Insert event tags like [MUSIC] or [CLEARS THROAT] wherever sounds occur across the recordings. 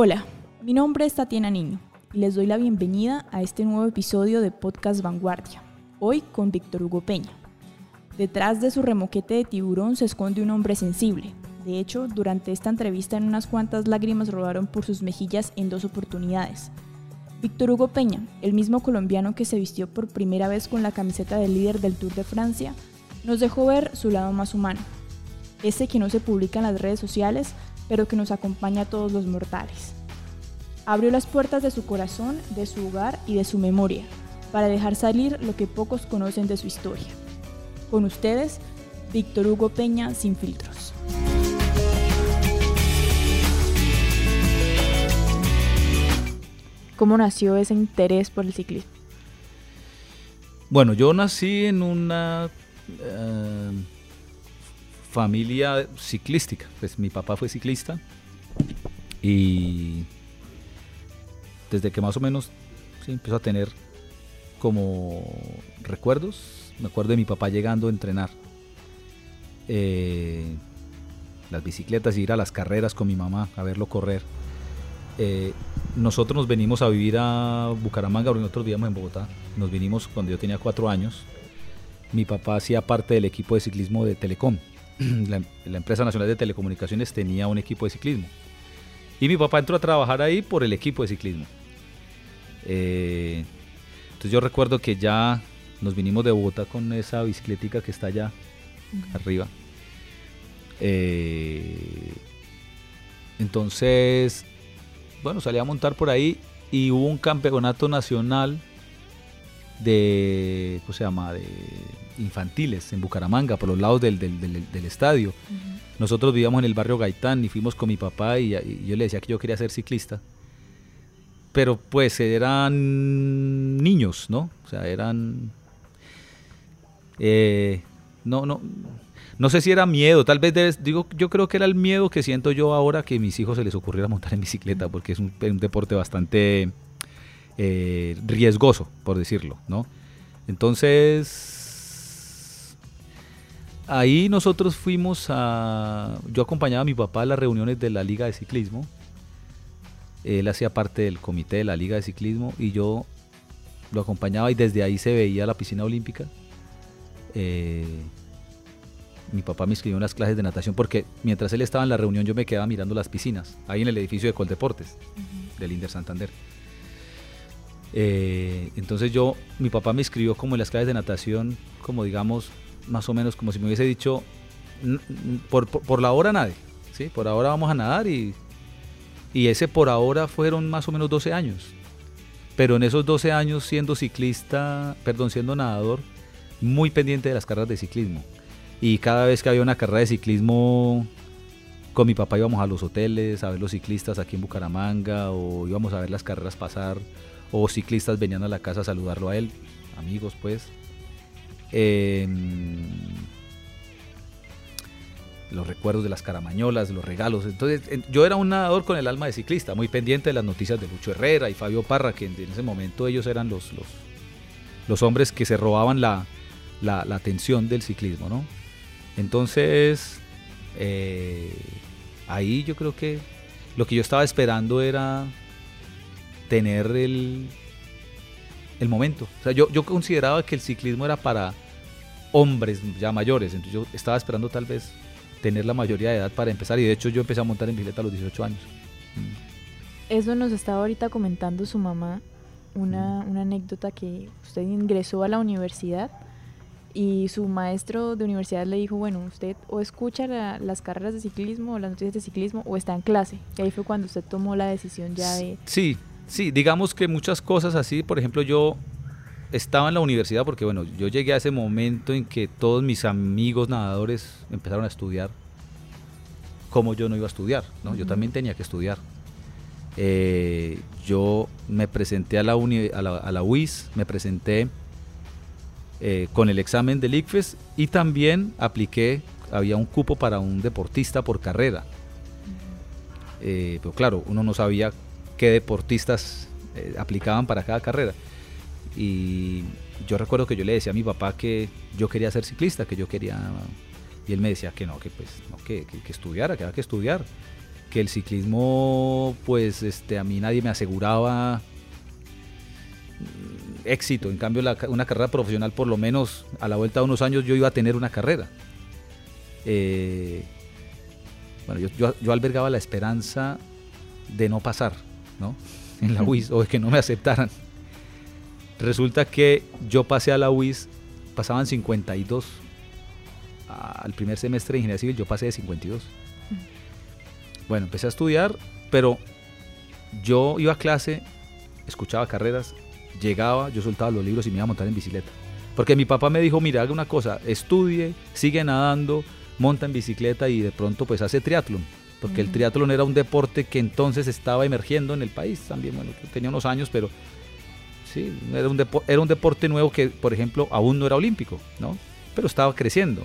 Hola, mi nombre es Tatiana Niño y les doy la bienvenida a este nuevo episodio de Podcast Vanguardia, hoy con Víctor Hugo Peña. Detrás de su remoquete de tiburón se esconde un hombre sensible. De hecho, durante esta entrevista en unas cuantas lágrimas rodaron por sus mejillas en dos oportunidades. Víctor Hugo Peña, el mismo colombiano que se vistió por primera vez con la camiseta del líder del Tour de Francia, nos dejó ver su lado más humano, ese que no se publica en las redes sociales, pero que nos acompaña a todos los mortales. Abrió las puertas de su corazón, de su hogar y de su memoria, para dejar salir lo que pocos conocen de su historia. Con ustedes, Víctor Hugo Peña sin filtros. ¿Cómo nació ese interés por el ciclismo? Bueno, yo nací en una eh, familia ciclística. Pues mi papá fue ciclista y desde que más o menos sí, empezó a tener como recuerdos, me acuerdo de mi papá llegando a entrenar. Eh, las bicicletas y ir a las carreras con mi mamá a verlo correr. Eh, nosotros nos venimos a vivir a Bucaramanga, porque nosotros vivíamos en Bogotá. Nos vinimos cuando yo tenía cuatro años. Mi papá hacía parte del equipo de ciclismo de Telecom. [CLEARS THROAT] La, la, empresa nacional de telecomunicaciones tenía un equipo de ciclismo. Y mi papá entró a trabajar ahí por el equipo de ciclismo. Eh, entonces yo recuerdo que ya nos vinimos de Bogotá con esa bicicletica que está allá arriba. Eh, entonces, bueno, salí a montar por ahí y hubo un campeonato nacional de, ¿cómo se llama? De infantiles en Bucaramanga, por los lados del, del, del, estadio. Uh -huh. Nosotros vivíamos en el barrio Gaitán y fuimos con mi papá y, y, yo le decía que yo quería ser ciclista. Pero pues eran niños, ¿no? O sea, eran... Eh, no, no, no sé si era miedo, tal vez debes, digo, yo creo que era el miedo que siento yo ahora que a mis hijos se les ocurriera montar en bicicleta, porque es un, un deporte bastante eh, riesgoso, por decirlo, ¿no? Entonces, ahí nosotros fuimos a, yo acompañaba a mi papá a las reuniones de la Liga de Ciclismo, él hacía parte del comité de la Liga de Ciclismo y yo lo acompañaba y desde ahí se veía la piscina olímpica. Eh, mi papá me inscribió en las clases de natación porque mientras él estaba en la reunión yo me quedaba mirando las piscinas, ahí en el edificio de Coldeportes, uh -huh. del Inder Santander. Eh, entonces yo, mi papá me inscribió como en las clases de natación, como digamos, más o menos como si me hubiese dicho, por, por, por la hora nadie, ¿sí? por ahora vamos a nadar y, y ese por ahora fueron más o menos 12 años. Pero en esos 12 años siendo ciclista, perdón, siendo nadador, muy pendiente de las carreras de ciclismo. Y cada vez que había una carrera de ciclismo, con mi papá íbamos a los hoteles a ver los ciclistas aquí en Bucaramanga o íbamos a ver las carreras pasar o ciclistas venían a la casa a saludarlo a él, amigos pues. Eh, los recuerdos de las caramañolas, los regalos. Entonces, yo era un nadador con el alma de ciclista, muy pendiente de las noticias de Lucho Herrera y Fabio Parra, que en ese momento ellos eran los, los, hombres que se robaban la, la, la, atención del ciclismo, ¿no? Entonces, eh, ahí yo creo que lo que yo estaba esperando era tener el, el momento. O sea, yo, yo consideraba que el ciclismo era para hombres ya mayores, entonces yo estaba esperando tal vez tener la mayoría de edad para empezar y de hecho yo empecé a montar en bicicleta a los 18 años. Eso nos estaba ahorita comentando su mamá, una, una anécdota que usted ingresó a la universidad y su maestro de universidad le dijo, bueno, usted o escucha la, las carreras de ciclismo o las noticias de ciclismo o está en clase. Y ahí fue cuando usted tomó la decisión ya de... Sí, sí, digamos que muchas cosas así, por ejemplo, yo estaba en la universidad porque, bueno, yo llegué a ese momento en que todos mis amigos nadadores empezaron a estudiar como yo no iba a estudiar, ¿no? Uh -huh. Yo también tenía que estudiar. Eh, yo me presenté a la, uni, a la, a la UIS, me presenté eh, con el examen del ICFES y también apliqué, había un cupo para un deportista por carrera. Uh -huh. eh, pero claro, uno no sabía qué deportistas eh, aplicaban para cada carrera. Y yo recuerdo que yo le decía a mi papá que yo quería ser ciclista, que yo quería... Y él me decía que no, que pues no, que, que, estudiara, que había que estudiar. que el ciclismo, pues este, a mí nadie me aseguraba mm, éxito. En cambio, una carrera profesional, por lo menos a la vuelta de unos años, yo iba a tener una carrera. Eh, bueno, yo, albergaba la esperanza de no pasar, ¿no? [LAUGHS] En la UIS, o de que no me aceptaran. Resulta que yo pasé a la UIS, pasaban 52 al primer semestre de ingeniería civil, yo pasé de 52. Bueno, empecé a estudiar, pero yo iba a clase, escuchaba carreras, llegaba, yo soltaba los libros y me iba a montar en bicicleta. Porque mi papá me dijo, mira, haga una cosa, estudie, sigue nadando, monta en bicicleta y de pronto pues hace triatlón. Porque el triatlón era un deporte que entonces estaba emergiendo en el país también. Bueno, tenía unos años, pero sí, era un, era un deporte nuevo que, por ejemplo, aún no era olímpico, ¿no? Pero estaba creciendo.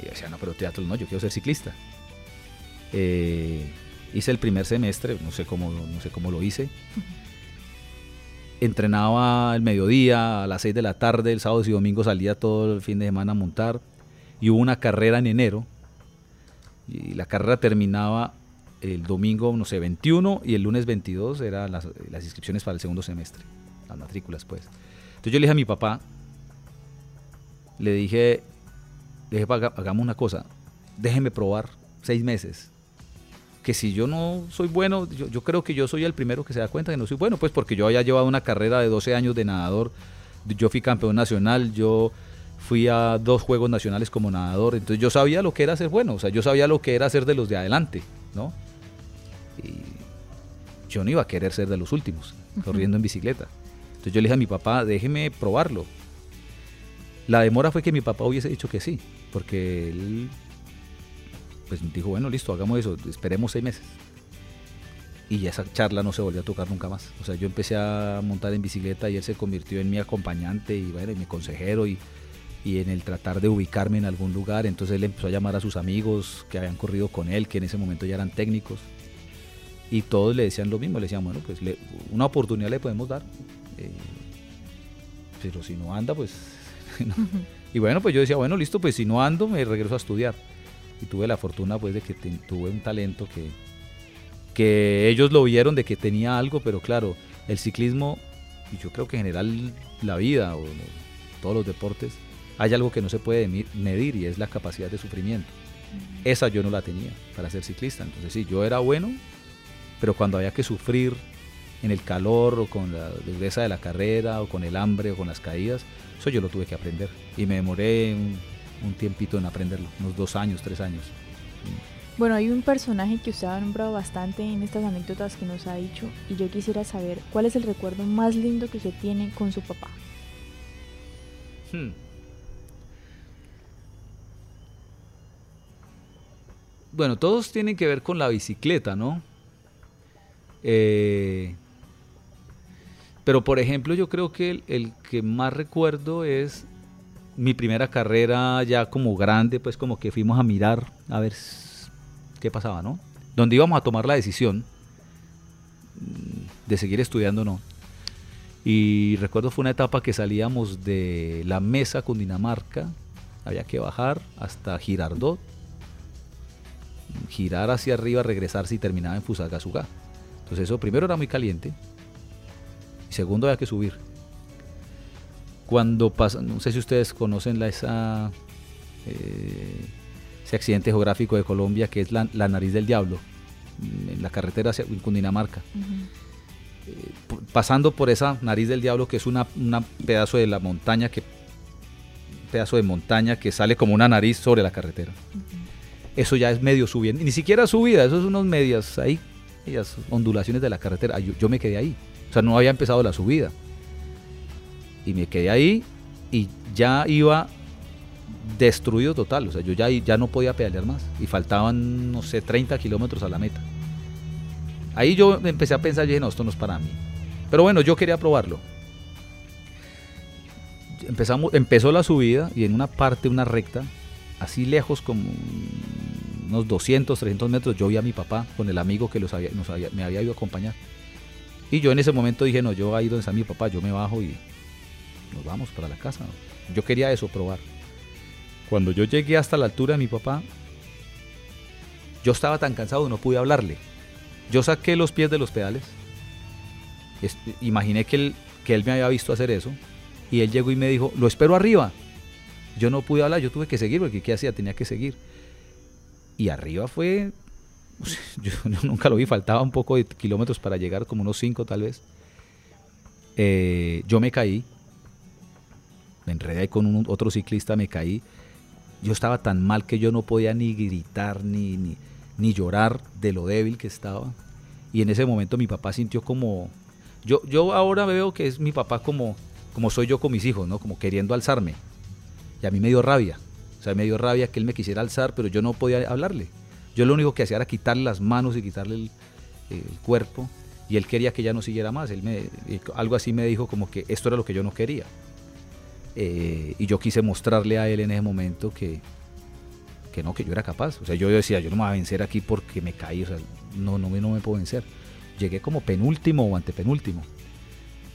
Y yo decía, no, pero triatlón no, yo quiero ser ciclista. Eh, hice el primer semestre, no sé cómo, no sé cómo lo hice. Entrenaba el mediodía, a las 6 de la tarde, el sábado y domingo salía todo el fin de semana a montar. Y hubo una carrera en enero. Y la carrera terminaba el domingo, no sé, 21 y el lunes 22 eran las, inscripciones para el segundo semestre, las matrículas pues. Entonces yo le dije a mi papá, le dije, dije, hagamos una cosa, déjeme probar seis meses que si yo no soy bueno, yo, creo que yo soy el primero que se da cuenta que no soy bueno, pues porque yo había llevado una carrera de 12 años de nadador, yo fui campeón nacional, yo fui a dos Juegos Nacionales como nadador, entonces yo sabía lo que era ser bueno, o sea, yo sabía lo que era ser de los de adelante, ¿no? Y yo no iba a querer ser de los últimos, corriendo en bicicleta. Entonces yo le dije a mi papá, déjeme probarlo. La demora fue que mi papá hubiese dicho que sí, porque él pues dijo, bueno, listo, hagamos eso, esperemos seis meses. Y esa charla no se volvió a tocar nunca más. O sea, yo empecé a montar en bicicleta y él se convirtió en mi acompañante y bueno, mi consejero y, y en el tratar de ubicarme en algún lugar. Entonces él empezó a llamar a sus amigos que habían corrido con él, que en ese momento ya eran técnicos. Y todos le decían lo mismo, le decían, bueno, pues una oportunidad le podemos dar. Eh, pero si no anda, pues... [LAUGHS] Y bueno, pues yo decía, bueno, listo, pues si no ando, me regreso a estudiar y tuve la fortuna pues de que tuve un talento que, que ellos lo vieron de que tenía algo, pero claro, el ciclismo, y yo creo que en general la vida o todos los deportes, hay algo que no se puede medir y es la capacidad de sufrimiento. Esa yo no la tenía para ser ciclista. Entonces sí, yo era bueno, pero cuando había que sufrir en el calor o con la dureza de la carrera o con el hambre o con las caídas, eso yo lo tuve que aprender. Y me demoré un tiempito en aprenderlo, unos dos años, tres años. Bueno, hay un personaje que usted ha nombrado bastante en estas anécdotas que nos ha dicho y yo quisiera saber cuál es el recuerdo más lindo que usted tiene con su papá. Hmm. Bueno, todos tienen que ver con la bicicleta, ¿no? Eh, pero por ejemplo, yo creo que el que más recuerdo es mi primera carrera ya como grande, pues como que fuimos a mirar a ver qué pasaba, ¿no? Donde íbamos a tomar la decisión de seguir estudiando no. Y recuerdo fue una etapa que salíamos de la mesa con Dinamarca, había que bajar hasta Girardot, girar hacia arriba, regresarse y terminaba en Fusagasugá. Entonces eso primero era muy caliente y segundo había que subir cuando pasa, no sé si ustedes conocen la, esa, eh, ese accidente geográfico de Colombia que es la, nariz del diablo, mm, en la carretera hacia Cundinamarca. Eh, pasando por esa nariz del diablo que es una, pedazo de la montaña que pedazo de montaña que sale como una nariz sobre la carretera. Eso ya es medio subiendo, ni siquiera subida, eso es unos medias ahí, ellas ondulaciones de la carretera. yo me quedé ahí. O sea, no había empezado la subida y me quedé ahí y ya iba destruido total, o sea, yo ya, ya no podía pedalear más y faltaban, no sé, 30 kilómetros a la meta. Ahí yo empecé a pensar, y dije, no, esto no es para mí. Pero bueno, yo quería probarlo. Empezamos, empezó la subida y en una parte, una recta, así lejos como unos 200, 300 metros, yo vi a mi papá con el amigo que me había ido a acompañar. Y yo en ese momento dije, no, yo ahí donde está mi papá, yo me bajo y nos vamos para la casa. Yo quería eso, probar. Cuando yo llegué hasta la altura de mi papá, Yo estaba tan cansado no pude hablarle. Yo saqué los pies de los pedales. imaginé que él, que él me había visto hacer eso. Y él llegó y me dijo, lo espero arriba. Yo no pude hablar, yo tuve que seguir porque ¿qué hacía? Tenía que seguir. Y arriba fue, [LAUGHS] yo, nunca lo vi, faltaba un poco de kilómetros para llegar, como unos cinco tal vez. Eh, yo me caí, me enredé con un, otro ciclista, me caí. Yo estaba tan mal que yo no podía ni gritar ni, ni, ni llorar de lo débil que estaba. Y en ese momento mi papá sintió como... Yo, yo ahora veo que es mi papá como, como soy yo con mis hijos, ¿no? Como queriendo alzarme. Y a mí me dio rabia. O sea, me dio rabia que él me quisiera alzar, pero yo no podía hablarle. Yo lo único que hacía era quitarle las manos y quitarle el, cuerpo. Y él quería que ya no siguiera más. Él me, algo así me dijo como que esto era lo que yo no quería. Eh, y yo quise mostrarle a él en ese momento que, que no, que yo era capaz. O sea, yo decía, yo no me voy a vencer aquí porque me caí. O sea, no, no, no me puedo vencer. Llegué como penúltimo o antepenúltimo.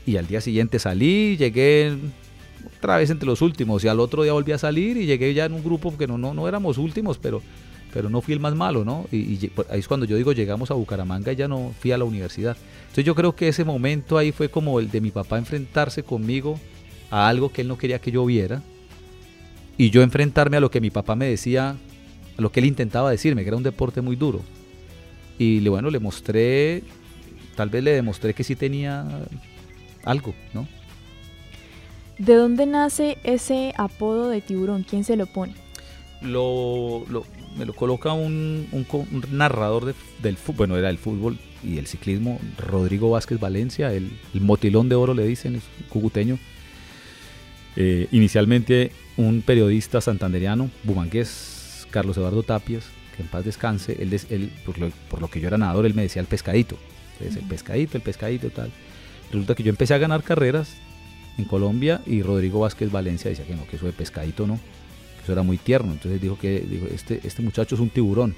Y al día siguiente salí, llegué otra vez entre los últimos y al otro día volví a salir y llegué ya en un grupo que no, no, no éramos últimos, pero, pero no fui el más malo, ¿no? Y, ahí es cuando yo digo llegamos a Bucaramanga y ya no fui a la universidad. Entonces yo creo que ese momento ahí fue como el de mi papá enfrentarse conmigo a algo que él no quería que yo viera y yo enfrentarme a lo que mi papá me decía, a lo que él intentaba decirme, que era un deporte muy duro. Y bueno, le mostré, tal vez le demostré que sí tenía algo, ¿no? ¿De dónde nace ese apodo de tiburón? ¿Quién se lo pone? Lo, me lo coloca un, narrador del fútbol, bueno, era el fútbol y el ciclismo, Rodrigo Vázquez Valencia, el, motilón de oro le dicen, es cucuteño. Eh, inicialmente un periodista santanderiano, bumangués, Carlos Eduardo Tapias, que en paz descanse, él, por, lo, que yo era nadador, él me decía el pescadito. Entonces, el pescadito, el pescadito, tal. Resulta que yo empecé a ganar carreras en Colombia y Rodrigo Vázquez Valencia decía que no, que eso de pescadito no, que eso era muy tierno. Entonces dijo que dijo, este, este muchacho es un tiburón.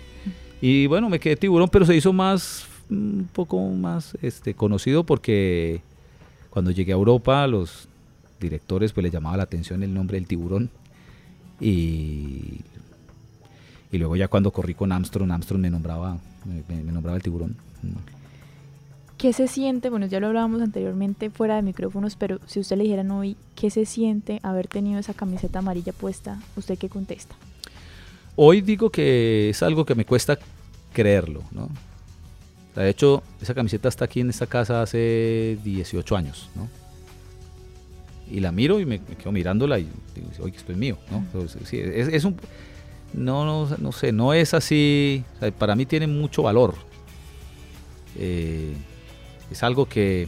Y bueno, me quedé tiburón, pero se hizo más, un poco más este, conocido porque cuando llegué a Europa los directores pues le llamaba la atención el nombre del tiburón. Y, y luego ya cuando corrí con Armstrong, Armstrong me nombraba, me nombraba el tiburón. ¿Qué se siente? Bueno, ya lo hablábamos anteriormente fuera de micrófonos, pero si usted le dijeran hoy, ¿qué se siente haber tenido esa camiseta amarilla puesta? ¿Usted qué contesta? Hoy digo que es algo que me cuesta creerlo, ¿no? De hecho, esa camiseta está aquí en esta casa hace 18 años, ¿no? Y la miro y me, quedo mirándola y digo, oye, esto es mío, ¿no? es, un... No, no, no, sé, no es así, para mí tiene mucho valor. Eh, es algo que,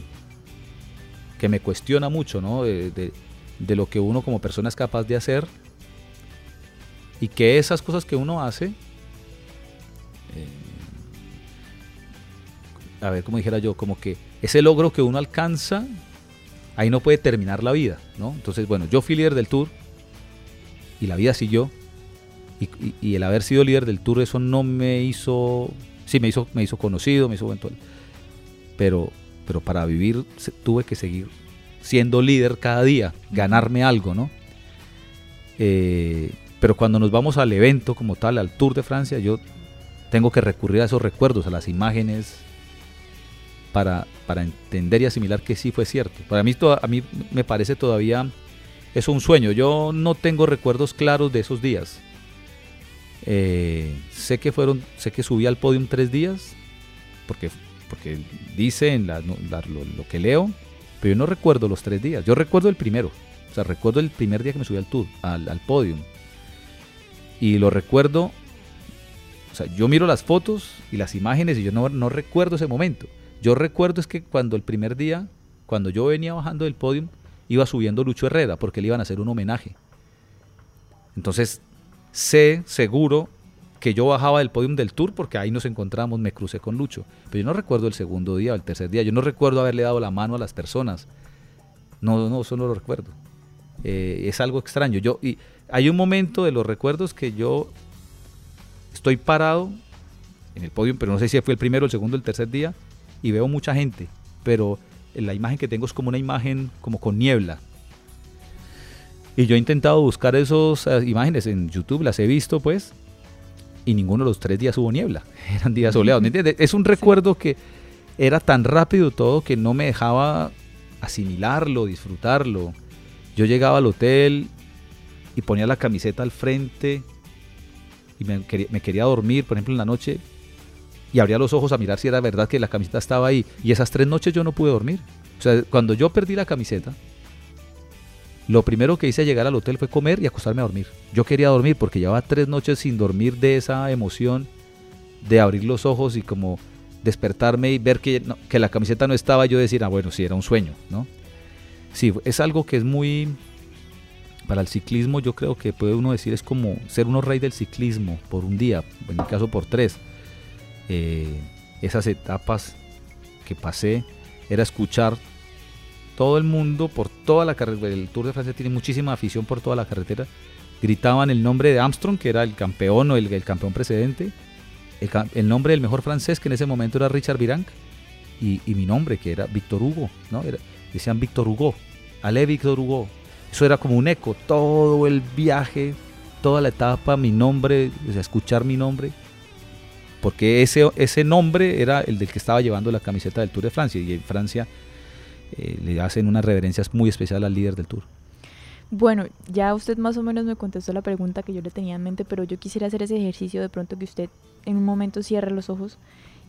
que me cuestiona mucho, ¿no? De, lo que uno como persona es capaz de hacer y que esas cosas que uno hace, eh, a ver, como dijera yo, como que ese logro que uno alcanza, ahí no puede terminar la vida, ¿no? Entonces, bueno, yo fui líder del tour y la vida siguió. Y, y, el haber sido líder del tour, eso no me hizo, sí, me hizo, me hizo conocido, me hizo buen pero, pero para vivir tuve que seguir siendo líder cada día, ganarme algo, ¿no? Eh, pero cuando nos vamos al evento como tal, al Tour de Francia, yo tengo que recurrir a esos recuerdos, a las imágenes, para, para entender y asimilar que sí fue cierto. Para mí, a mí me parece todavía eso un sueño. Yo no tengo recuerdos claros de esos días. Eh, sé que fueron, sé que subí al podio tres días, porque porque dice en la, lo, que leo, pero yo no recuerdo los tres días. Yo recuerdo el primero. O sea, recuerdo el primer día que me subí al tour, al, al podium. Y lo recuerdo. O sea, yo miro las fotos y las imágenes y yo no, no recuerdo ese momento. Yo recuerdo es que cuando el primer día, cuando yo venía bajando del podium, iba subiendo Lucho Herrera porque le iban a hacer un homenaje. Entonces, sé seguro que yo bajaba del podium del tour porque ahí nos encontramos, me crucé con Lucho. Pero yo no recuerdo el segundo día o el tercer día, yo no recuerdo haberle dado la mano a las personas. No, no, eso no lo recuerdo. Eh, es algo extraño. Yo, y hay un momento de los recuerdos que yo estoy parado en el podium, pero no sé si fue el primero, el segundo, el tercer día, y veo mucha gente, pero la imagen que tengo es como una imagen como con niebla. Y yo he intentado buscar esas imágenes en YouTube, las he visto pues, y ninguno de los tres días hubo niebla, [LAUGHS] eran días soleados, ¿me entiendes? Es un recuerdo que era tan rápido todo que no me dejaba asimilarlo, disfrutarlo. Yo llegaba al hotel y ponía la camiseta al frente y me quería, dormir, por ejemplo, en la noche y abría los ojos a mirar si era verdad que la camiseta estaba ahí. Y esas tres noches yo no pude dormir. O sea, cuando yo perdí la camiseta, lo primero que hice al llegar al hotel fue comer y acostarme a dormir. Yo quería dormir porque llevaba tres noches sin dormir de esa emoción de abrir los ojos y como despertarme y ver que, que la camiseta no estaba, yo decir, ah, bueno, sí, era un sueño, ¿no? Sí, es algo que es muy... Para el ciclismo yo creo que puede uno decir es como ser uno rey del ciclismo por un día, en mi caso por tres. Eh, esas etapas que pasé era escuchar todo el mundo por toda la carretera. El Tour de Francia tiene muchísima afición por toda la carretera. Gritaban el nombre de Armstrong, que era el campeón o el, campeón precedente el, nombre del mejor francés, que en ese momento era Richard Virenque, y, mi nombre, que era Víctor Hugo, ¿no? decían Víctor Hugo, Ale Víctor Hugo. Eso era como un eco, todo el viaje, toda la etapa, mi nombre, escuchar mi nombre, porque ese, ese nombre era el del que estaba llevando la camiseta del Tour de Francia, y en Francia eh, le hacen una reverencia muy especial al líder del Tour. Bueno, ya usted más o menos me contestó la pregunta que yo le tenía en mente, pero yo quisiera hacer ese ejercicio de pronto que usted en un momento cierre los ojos.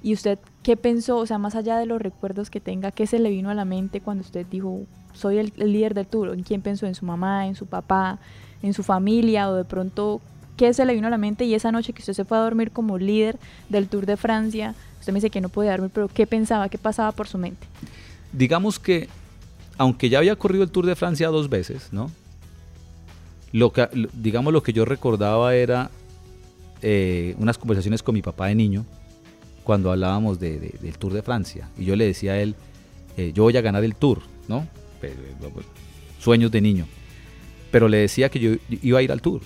Y usted qué pensó, o sea, más allá de los recuerdos que tenga, qué se le vino a la mente cuando usted dijo, soy el, líder del tour, en quién pensó, en su mamá, en su papá, en su familia o de pronto qué se le vino a la mente y esa noche que usted se fue a dormir como líder del Tour de Francia, usted me dice que no podía dormir, pero ¿qué pensaba, qué pasaba por su mente? Digamos que, aunque ya había corrido el Tour de Francia dos veces, ¿no? Lo que, digamos, lo que yo recordaba era eh, unas conversaciones con mi papá de niño cuando hablábamos de, del Tour de Francia. Y yo le decía a él, eh, yo voy a ganar el Tour, ¿no? Eh, sueños de niño. Pero le decía que yo iba a ir al Tour.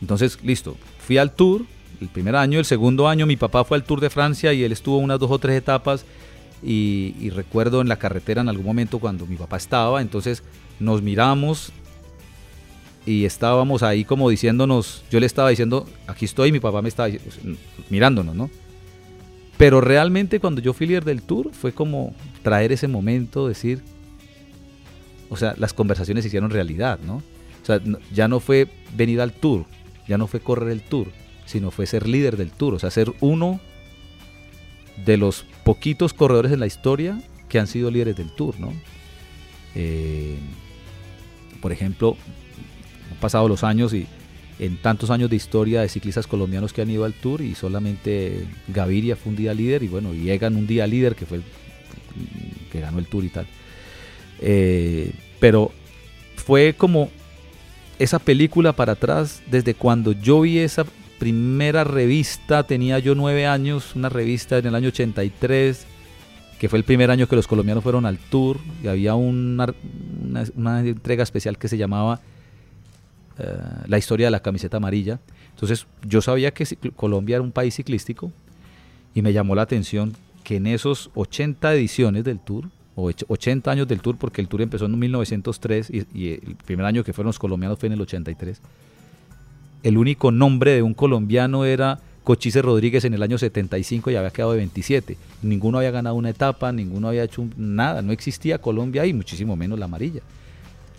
entonces, listo, fui al Tour el primer año, el segundo año mi papá fue al Tour de Francia y él estuvo unas dos o tres etapas y, recuerdo en la carretera en algún momento cuando mi papá estaba, entonces nos miramos y estábamos ahí como diciéndonos, yo le estaba diciendo, aquí estoy, mi papá me estaba mirándonos, ¿no? Pero realmente cuando yo fui líder del tour fue como traer ese momento, decir, o sea, las conversaciones se hicieron realidad, ¿no? O sea, ya no fue venir al tour, ya no fue correr el tour, sino fue ser líder del tour, o sea, ser uno de los poquitos corredores en la historia que han sido líderes del Tour, ¿no? Eh, por ejemplo, han pasado los años y en tantos años de historia de ciclistas colombianos que han ido al Tour y solamente Gaviria fue un día líder y bueno, y Egan un día líder que fue que ganó el Tour y tal. Eh, pero fue como esa película para atrás desde cuando yo vi esa primera revista, tenía yo nueve años, una revista en el año 83, que fue el primer año que los colombianos fueron al tour, y había una, una, entrega especial que se llamaba eh, La historia de la camiseta amarilla. Entonces yo sabía que Colombia era un país ciclístico y me llamó la atención que en esos 80 ediciones del tour, o 80 años del tour, porque el tour empezó en 1903 y, y el primer año que fueron los colombianos fue en el 83, el único nombre de un colombiano era Cochise Rodríguez en el año 75 y había quedado de 27. Ninguno había ganado una etapa, ninguno había hecho nada, no existía Colombia y muchísimo menos la amarilla.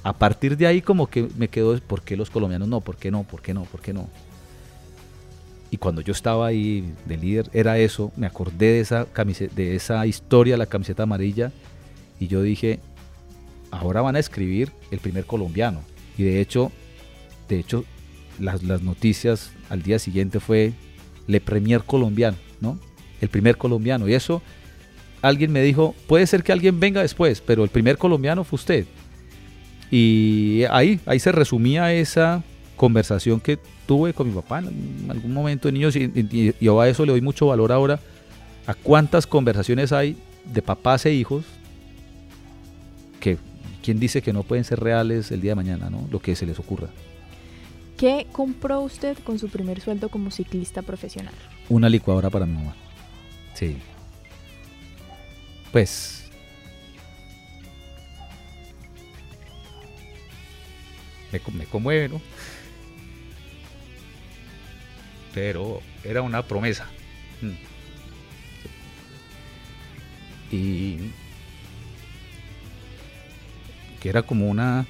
A partir de ahí como que me quedó, ¿por qué los colombianos no? ¿Por qué no? ¿Por qué no? ¿Por qué no? Y cuando yo estaba ahí de líder, era eso, me acordé de esa, camiseta, de esa historia, la camiseta amarilla, y yo dije, ahora van a escribir el primer colombiano. Y de hecho, de hecho, las, noticias al día siguiente fue Le Premier colombiano, ¿no? El primer colombiano. Y eso, alguien me dijo, puede ser que alguien venga después, pero el primer colombiano fue usted. Y ahí, ahí se resumía esa conversación que tuve con mi papá en algún momento de niños y, yo a eso le doy mucho valor ahora a cuántas conversaciones hay de papás e hijos que quién dice que no pueden ser reales el día de mañana, ¿no? Lo que se les ocurra. ¿Qué compró usted con su primer sueldo como ciclista profesional? Una licuadora para mi mamá. Sí. Pues. Me, me ¿no? pero era una promesa. Mm. Y que era como una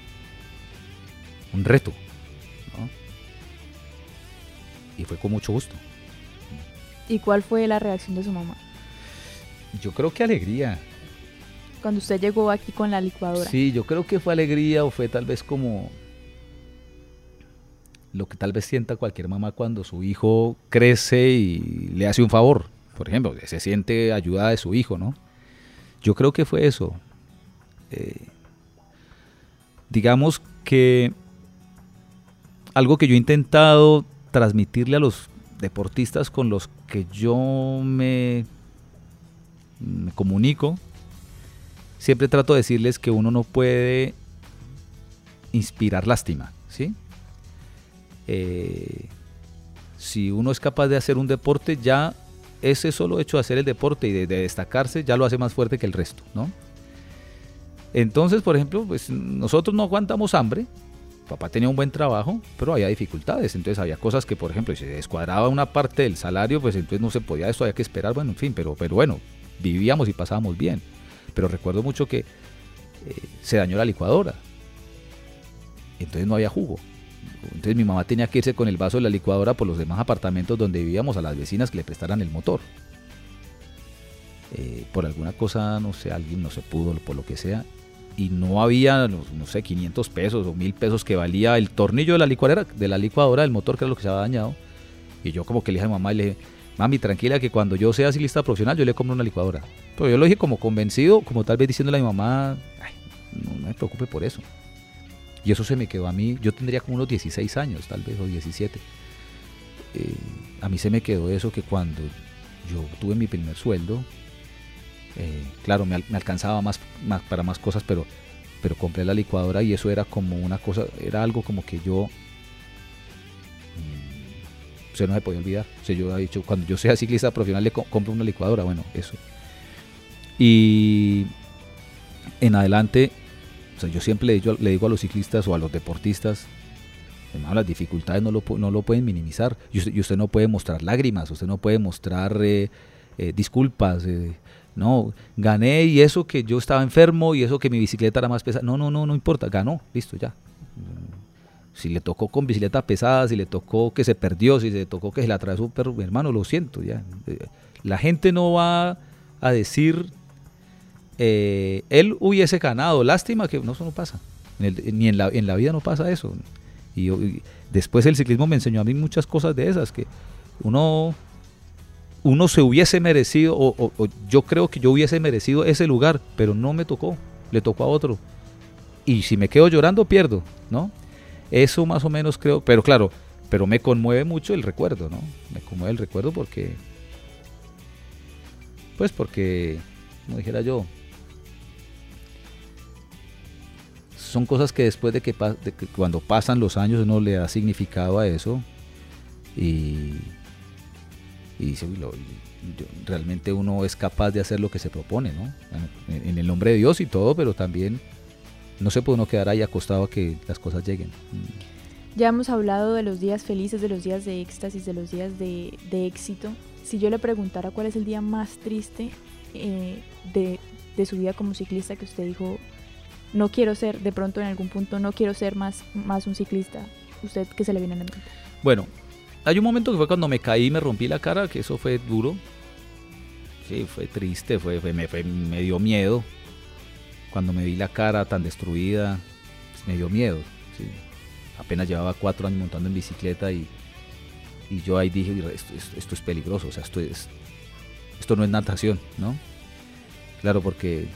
un reto. Y fue con mucho gusto. ¿Y cuál fue la reacción de su mamá? Yo creo que alegría. Cuando usted llegó aquí con la licuadora. Sí, yo creo que fue alegría o fue tal vez como lo que tal vez sienta cualquier mamá cuando su hijo crece y le hace un favor. Por ejemplo, se siente ayuda de su hijo, ¿no? Yo creo que fue eso. Eh, digamos que algo que yo he intentado transmitirle a los deportistas con los que yo me, comunico, siempre trato de decirles que uno no puede inspirar lástima, ¿sí? Eh, si uno es capaz de hacer un deporte, ya ese solo hecho de hacer el deporte y de, destacarse ya lo hace más fuerte que el resto, ¿no? Entonces, por ejemplo, pues nosotros no aguantamos hambre. Papá tenía un buen trabajo, pero había dificultades. Entonces había cosas que, por ejemplo, si se descuadraba una parte del salario, pues entonces no se podía, esto había que esperar, bueno, en fin, pero, pero bueno, vivíamos y pasábamos bien. Pero recuerdo mucho que eh, se dañó la licuadora. Entonces no había jugo. Entonces mi mamá tenía que irse con el vaso de la licuadora por los demás apartamentos donde vivíamos a las vecinas que le prestaran el motor. Eh, por alguna cosa, no sé, alguien no se pudo, por lo que sea, y no había, no, sé, 500 pesos o 1000 pesos que valía el tornillo de la licuadora, de la licuadora del motor, que era lo que se había dañado. Y yo como que le dije a mi mamá y le dije, mami, tranquila que cuando yo sea ciclista profesional yo le compro una licuadora. Pero yo lo dije como convencido, como tal vez diciéndole a mi mamá, no me preocupe por eso. Y eso se me quedó a mí, yo tendría como unos 16 años tal vez, o 17. Eh, a mí se me quedó eso que cuando yo tuve mi primer sueldo, eh, claro, me, alcanzaba más, para más cosas, pero, pero compré la licuadora y eso era como una cosa, era algo como que yo mm, se no se podía olvidar. O sea, yo he dicho, cuando yo sea ciclista profesional le compro una licuadora, bueno, eso. Y en adelante yo siempre le digo, a los ciclistas o a los deportistas, hermano, las dificultades no lo, no lo pueden minimizar. Y usted, no puede mostrar lágrimas, usted no puede mostrar eh, eh, disculpas. Eh, no, gané y eso que yo estaba enfermo y eso que mi bicicleta era más pesada. No, no, no, no importa, ganó, listo, ya. Si le tocó con bicicleta pesada, si le tocó que se perdió, si le tocó que se le atravesó un perro, hermano, lo siento, ya. La gente no va a decir eh, él hubiese ganado. Lástima que no, eso no pasa. ni en la, en la vida no pasa eso. Y, después el ciclismo me enseñó a mí muchas cosas de esas, que uno, uno se hubiese merecido, o, yo creo que yo hubiese merecido ese lugar, pero no me tocó, le tocó a otro. Y si me quedo llorando, pierdo, ¿no? Eso más o menos creo, pero claro, pero me conmueve mucho el recuerdo, ¿no? Me conmueve el recuerdo porque, pues porque, como dijera yo, son cosas que después de que, cuando pasan los años uno le da significado a eso y, realmente uno es capaz de hacer lo que se propone, ¿no? en, el nombre de Dios y todo, pero también no se puede uno quedar ahí acostado a que las cosas lleguen. Ya hemos hablado de los días felices, de los días de éxtasis, de los días de, éxito. Si yo le preguntara cuál es el día más triste eh, de, de su vida como ciclista que usted dijo, no quiero ser, de pronto en algún punto, no quiero ser más, más un ciclista. ¿Usted qué se le viene a la mente? Bueno, hay un momento que fue cuando me caí y me rompí la cara, que eso fue duro. Sí, fue triste, fue, me, dio miedo. Cuando me vi la cara tan destruida, pues, me dio miedo. Apenas llevaba cuatro años montando en bicicleta y, yo ahí dije, esto, es peligroso, o sea, esto, es, esto no es natación, ¿no? Claro, porque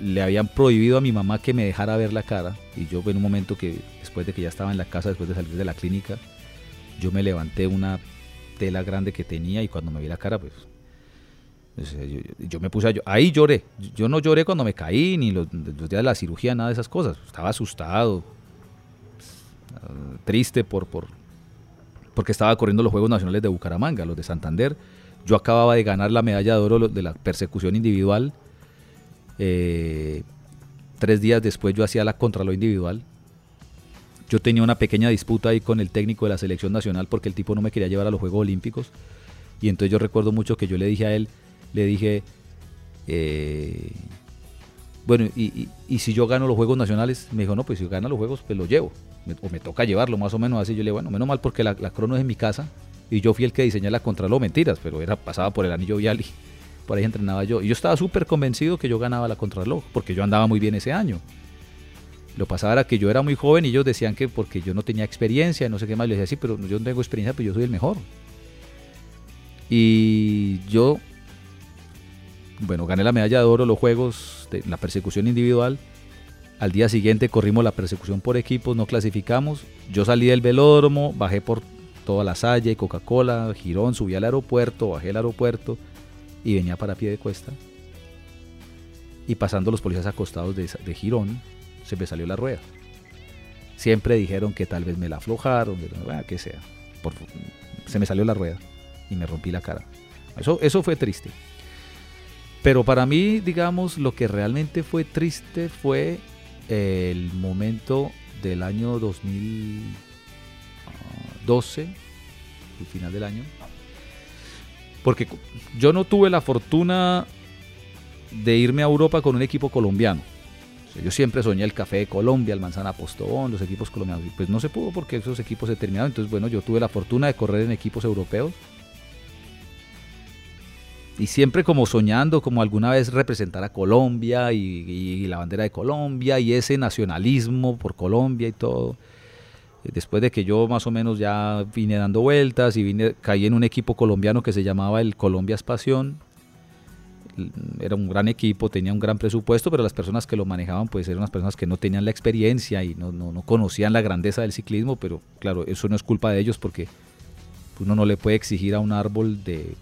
le habían prohibido a mi mamá que me dejara ver la cara y yo en un momento que después de que ya estaba en la casa, después de salir de la clínica, yo me levanté una tela grande que tenía y cuando me vi la cara, pues, yo, me puse a ahí lloré, yo no lloré cuando me caí ni los, días de la cirugía, nada de esas cosas, estaba asustado, triste por, por, porque estaba corriendo los Juegos Nacionales de Bucaramanga, los de Santander, yo acababa de ganar la medalla de oro de la persecución individual eh, tres días después yo hacía la contra lo individual. Yo tenía una pequeña disputa ahí con el técnico de la selección nacional porque el tipo no me quería llevar a los Juegos Olímpicos. Y entonces yo recuerdo mucho que yo le dije a él, le dije, eh, bueno, y, si yo gano los Juegos Nacionales? Me dijo, no, pues si gana los Juegos, pues lo llevo. o me toca llevarlo, más o menos así. Yo le digo, bueno, menos mal porque la, crono es en mi casa y yo fui el que diseñé la contraloj, mentiras, pero era pasaba por el anillo vial y por ahí entrenaba yo. Y yo estaba súper convencido que yo ganaba la contraloj, porque yo andaba muy bien ese año. Lo pasaba era que yo era muy joven y ellos decían que porque yo no tenía experiencia, no sé qué más. Les decía, sí, pero yo no tengo experiencia, pero yo soy el mejor. Y yo, bueno, gané la medalla de oro los Juegos, de la persecución individual. Al día siguiente corrimos la persecución por equipos, no clasificamos. Yo salí del velódromo, bajé por toda la Salle, Coca-Cola, Girón, subí al aeropuerto, bajé al aeropuerto y venía para pie de cuesta. Y pasando los policías acostados de, de Girón, se me salió la rueda. Siempre dijeron que tal vez me la aflojaron, que sea. se me salió la rueda y me rompí la cara. Eso, eso fue triste. Pero para mí, digamos, lo que realmente fue triste fue el momento del año 2012, el final del año. Porque yo no tuve la fortuna de irme a Europa con un equipo colombiano yo siempre soñé el Café de Colombia, el Manzana Postobón, los equipos colombianos. Pues no se pudo porque esos equipos se terminaron. Entonces, bueno, yo tuve la fortuna de correr en equipos europeos. Y siempre como soñando, como alguna vez representar a Colombia y, la bandera de Colombia y ese nacionalismo por Colombia y todo. Después de que yo más o menos ya vine dando vueltas y vine, caí en un equipo colombiano que se llamaba el Colombia Pasión era un gran equipo, tenía un gran presupuesto, pero las personas que lo manejaban pues eran unas personas que no tenían la experiencia y no, no, conocían la grandeza del ciclismo, pero claro, eso no es culpa de ellos porque uno no le puede exigir a un árbol de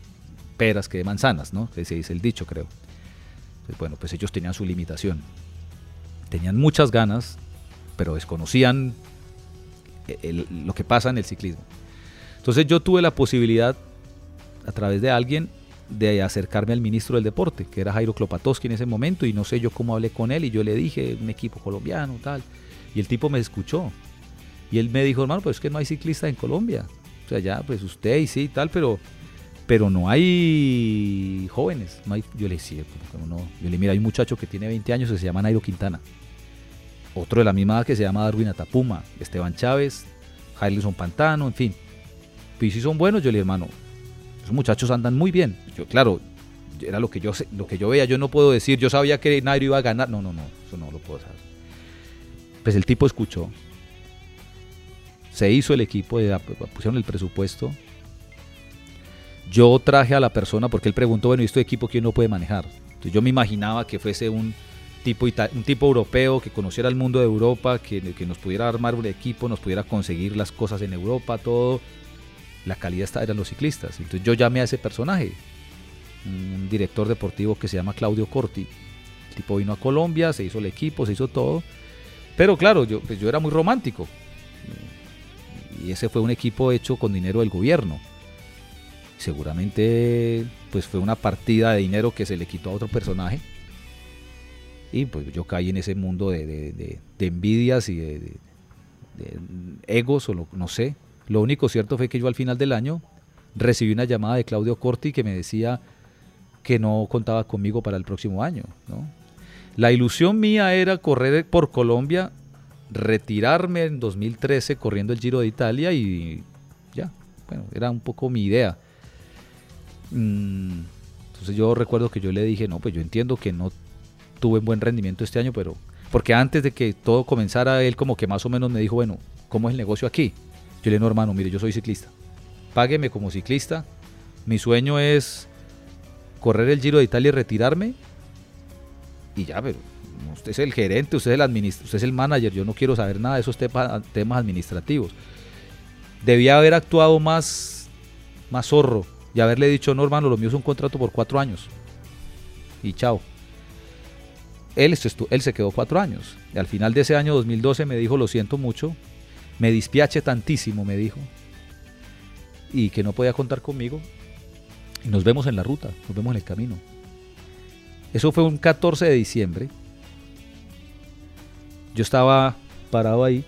peras que de manzanas, ¿no? Ese dice el dicho, creo. bueno, pues ellos tenían su limitación. Tenían muchas ganas, pero desconocían lo que pasa en el ciclismo. Entonces yo tuve la posibilidad, a través de alguien, de acercarme al ministro del deporte, que era Jairo Klopatowski en ese momento, y no sé yo cómo hablé con él, y yo le dije, un equipo colombiano, tal, y el tipo me escuchó, y él me dijo, hermano, pues es que no hay ciclistas en Colombia, o sea, ya, pues usted y sí, tal, pero, pero no hay jóvenes, no hay, yo le decía, no, yo le mira, hay un muchacho que tiene 20 años que se llama Nairo Quintana, otro de la misma que se llama Darwin Atapuma, Esteban Chávez, Jailson Pantano, en fin, pues si son buenos, yo le hermano, muchachos andan muy bien. Yo, claro, era lo que yo lo que yo veía, yo no puedo decir, yo sabía que Nairo iba a ganar. No, no, no, eso no lo puedo saber. Pues el tipo escuchó. Se hizo el equipo, pusieron el presupuesto. Yo traje a la persona porque él preguntó, bueno, ¿y este equipo quién no puede manejar? Entonces yo me imaginaba que fuese un tipo, un tipo europeo que conociera el mundo de Europa, que, que nos pudiera armar un equipo, nos pudiera conseguir las cosas en Europa, todo la calidad está, eran los ciclistas. Entonces yo llamé a ese personaje, un director deportivo que se llama Claudio Corti. El tipo vino a Colombia, se hizo el equipo, se hizo todo. Pero claro, yo, pues yo era muy romántico. Y ese fue un equipo hecho con dinero del gobierno. Seguramente pues fue una partida de dinero que se le quitó a otro personaje. Y pues yo caí en ese mundo de, envidias y de, egos o no sé. Lo único cierto fue que yo al final del año recibí una llamada de Claudio Corti que me decía que no contaba conmigo para el próximo año. La ilusión mía era correr por Colombia, retirarme en 2013 corriendo el Giro de Italia y ya, bueno, era un poco mi idea. Mm, entonces yo recuerdo que yo le dije, no, pues yo entiendo que no tuve buen rendimiento este año, pero porque antes de que todo comenzara, él como que más o menos me dijo, bueno, ¿cómo es el negocio aquí? Yo le digo, hermano, mire, yo soy ciclista. Págueme como ciclista. Mi sueño es correr el Giro de Italia y retirarme. Y ya, pero usted es el gerente, usted es el, usted es el manager. Yo no quiero saber nada de esos temas administrativos. Debía haber actuado más, más zorro y haberle dicho, no, hermano, lo mío es un contrato por cuatro años. Y chao. Él, él se quedó cuatro años. Y al final de ese año 2012 me dijo, lo siento mucho, me dispiache tantísimo, me dijo, y que no podía contar conmigo. Nos vemos en la ruta, nos vemos en el camino. Eso fue un 14 de diciembre. Yo estaba parado ahí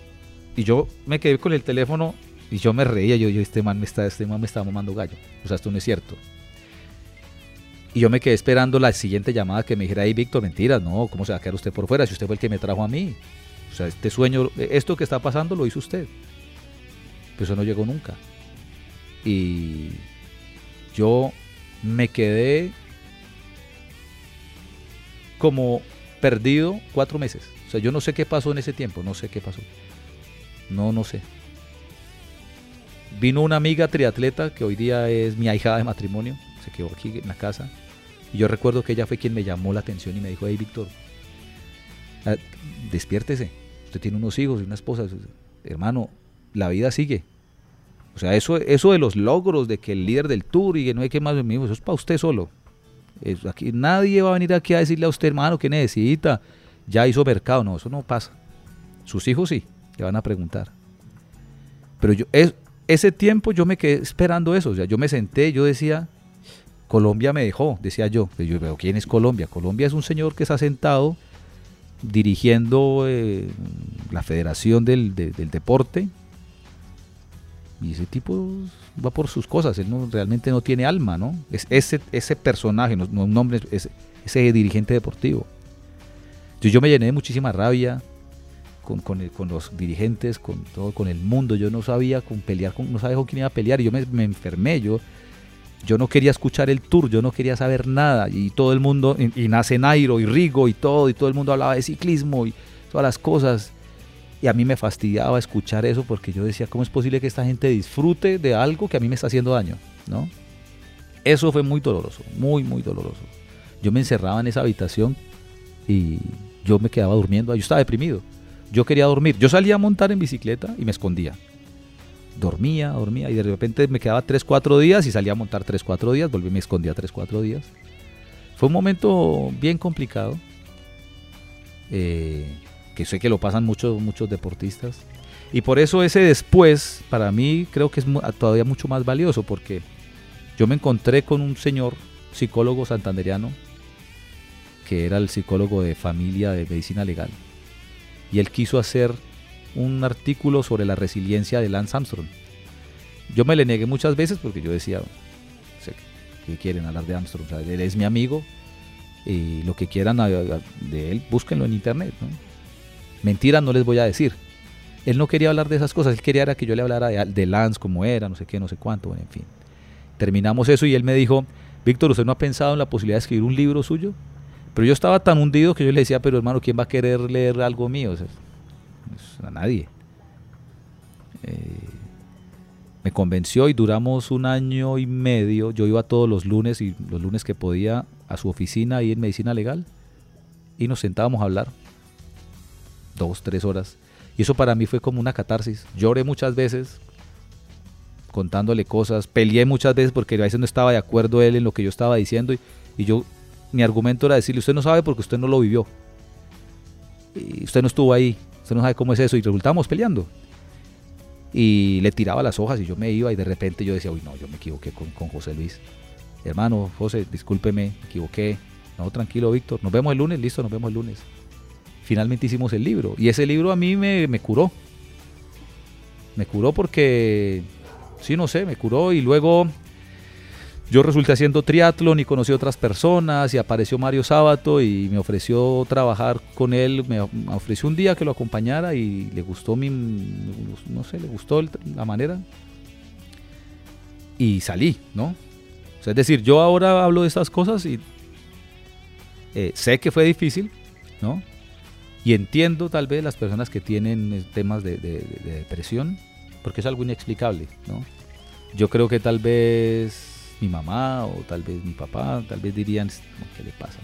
Y yo me quedé con el teléfono y yo me reía, yo, yo este man me está, este man me está mamando gallo. O sea, esto no es cierto. Y yo me quedé esperando la siguiente llamada que me dijera, hey Víctor, mentiras, no, ¿cómo se va a quedar usted por fuera si usted fue el que me trajo a mí? O sea, este sueño, esto que está pasando lo hizo usted. Pero eso no llegó nunca. Y yo me quedé como perdido cuatro meses. O sea, yo no sé qué pasó en ese tiempo, no sé qué pasó. No, no sé. Vino una amiga triatleta que hoy día es mi ahijada de matrimonio, se quedó aquí en la casa. Y yo recuerdo que ella fue quien me llamó la atención y me dijo, hey Víctor, ah, despiértese, usted tiene unos hijos y una esposa, hermano, la vida sigue. O sea, eso, eso de los logros, de que el líder del tour y que no hay que más, eso es para usted solo. aquí, nadie va a venir aquí a decirle a usted, hermano, que necesita. Ya hizo mercado. No, eso no pasa. Sus hijos sí, le van a preguntar. Pero yo, es, ese tiempo yo me quedé esperando eso. O sea, yo me senté, yo decía, Colombia me dejó, decía yo. Pero yo ¿quién es Colombia? Colombia es un señor que se ha sentado dirigiendo eh, la Federación del, del Deporte, y ese tipo va por sus cosas, él no, realmente no tiene alma, ¿no? Es ese, ese personaje, no, un nombre, ese, ese dirigente deportivo. Entonces yo me llené de muchísima rabia con, con, con, los dirigentes, con todo, con el mundo. Yo no sabía con pelear, no sabía con quién iba a pelear. Yo me, me, enfermé, yo, yo no quería escuchar el tour, yo no quería saber nada. Y todo el mundo, y, y nace Nairo y Rigo y todo, y todo el mundo hablaba de ciclismo y todas las cosas. Y a mí me fastidiaba escuchar eso porque yo decía, ¿cómo es posible que esta gente disfrute de algo que a mí me está haciendo daño? ¿No? Eso fue muy doloroso, muy, muy doloroso. Yo me encerraba en esa habitación y yo me quedaba durmiendo. Yo estaba deprimido. Yo quería dormir. Yo salía a montar en bicicleta y me escondía. Dormía, dormía y de repente me quedaba 3, 4 días y salía a montar 3, 4 días. Volví me escondía 3, 4 días. Fue un momento bien complicado. Eh, que sé que lo pasan muchos, muchos deportistas. Y por eso ese después, para mí, creo que es todavía mucho más valioso, porque yo me encontré con un señor psicólogo santanderiano, que era el psicólogo de familia de medicina legal, y él quiso hacer un artículo sobre la resiliencia de Lance Armstrong. Yo me le negué muchas veces porque yo decía, que quieren hablar de Armstrong, él es mi amigo, y lo que quieran de él, búsquenlo en internet. ¿no? Mentiras no les voy a decir. Él no quería hablar de esas cosas, él quería era que yo le hablara de, Lance, como era, no sé qué, no sé cuánto, en fin. Terminamos eso y él me dijo, Víctor, ¿usted no ha pensado en la posibilidad de escribir un libro suyo? Pero yo estaba tan hundido que yo le decía, pero hermano, ¿quién va a querer leer algo mío? O sea, a nadie. Eh, me convenció y duramos un año y medio. Yo iba todos los lunes y los lunes que podía a su oficina ahí en medicina legal y nos sentábamos a hablar dos, tres horas. Y eso para mí fue como una catarsis. Lloré muchas veces contándole cosas, peleé muchas veces porque a veces no estaba de acuerdo él en lo que yo estaba diciendo y, yo, mi argumento era decirle, usted no sabe porque usted no lo vivió. Usted no estuvo ahí, usted no sabe cómo es eso y resultábamos peleando. Y le tiraba las hojas y yo me iba y de repente yo decía, uy, no, yo me equivoqué con, con José Luis. Hermano, José, discúlpeme, me equivoqué. No, tranquilo, Víctor. Nos vemos el lunes, listo, nos vemos el lunes finalmente hicimos el libro. Y ese libro a mí me, curó. Me curó porque, sí, no sé, me curó y luego yo resulté haciendo triatlón y conocí otras personas y apareció Mario Sábato y me ofreció trabajar con él, me ofreció un día que lo acompañara y le gustó mi, no sé, le gustó la manera y salí, ¿no? es decir, yo ahora hablo de estas cosas y eh, sé que fue difícil, ¿no? Y entiendo tal vez las personas que tienen eh, temas de, depresión, porque es algo inexplicable, ¿no? Yo creo que tal vez mi mamá o tal vez mi papá, tal vez dirían, ¿qué le pasa?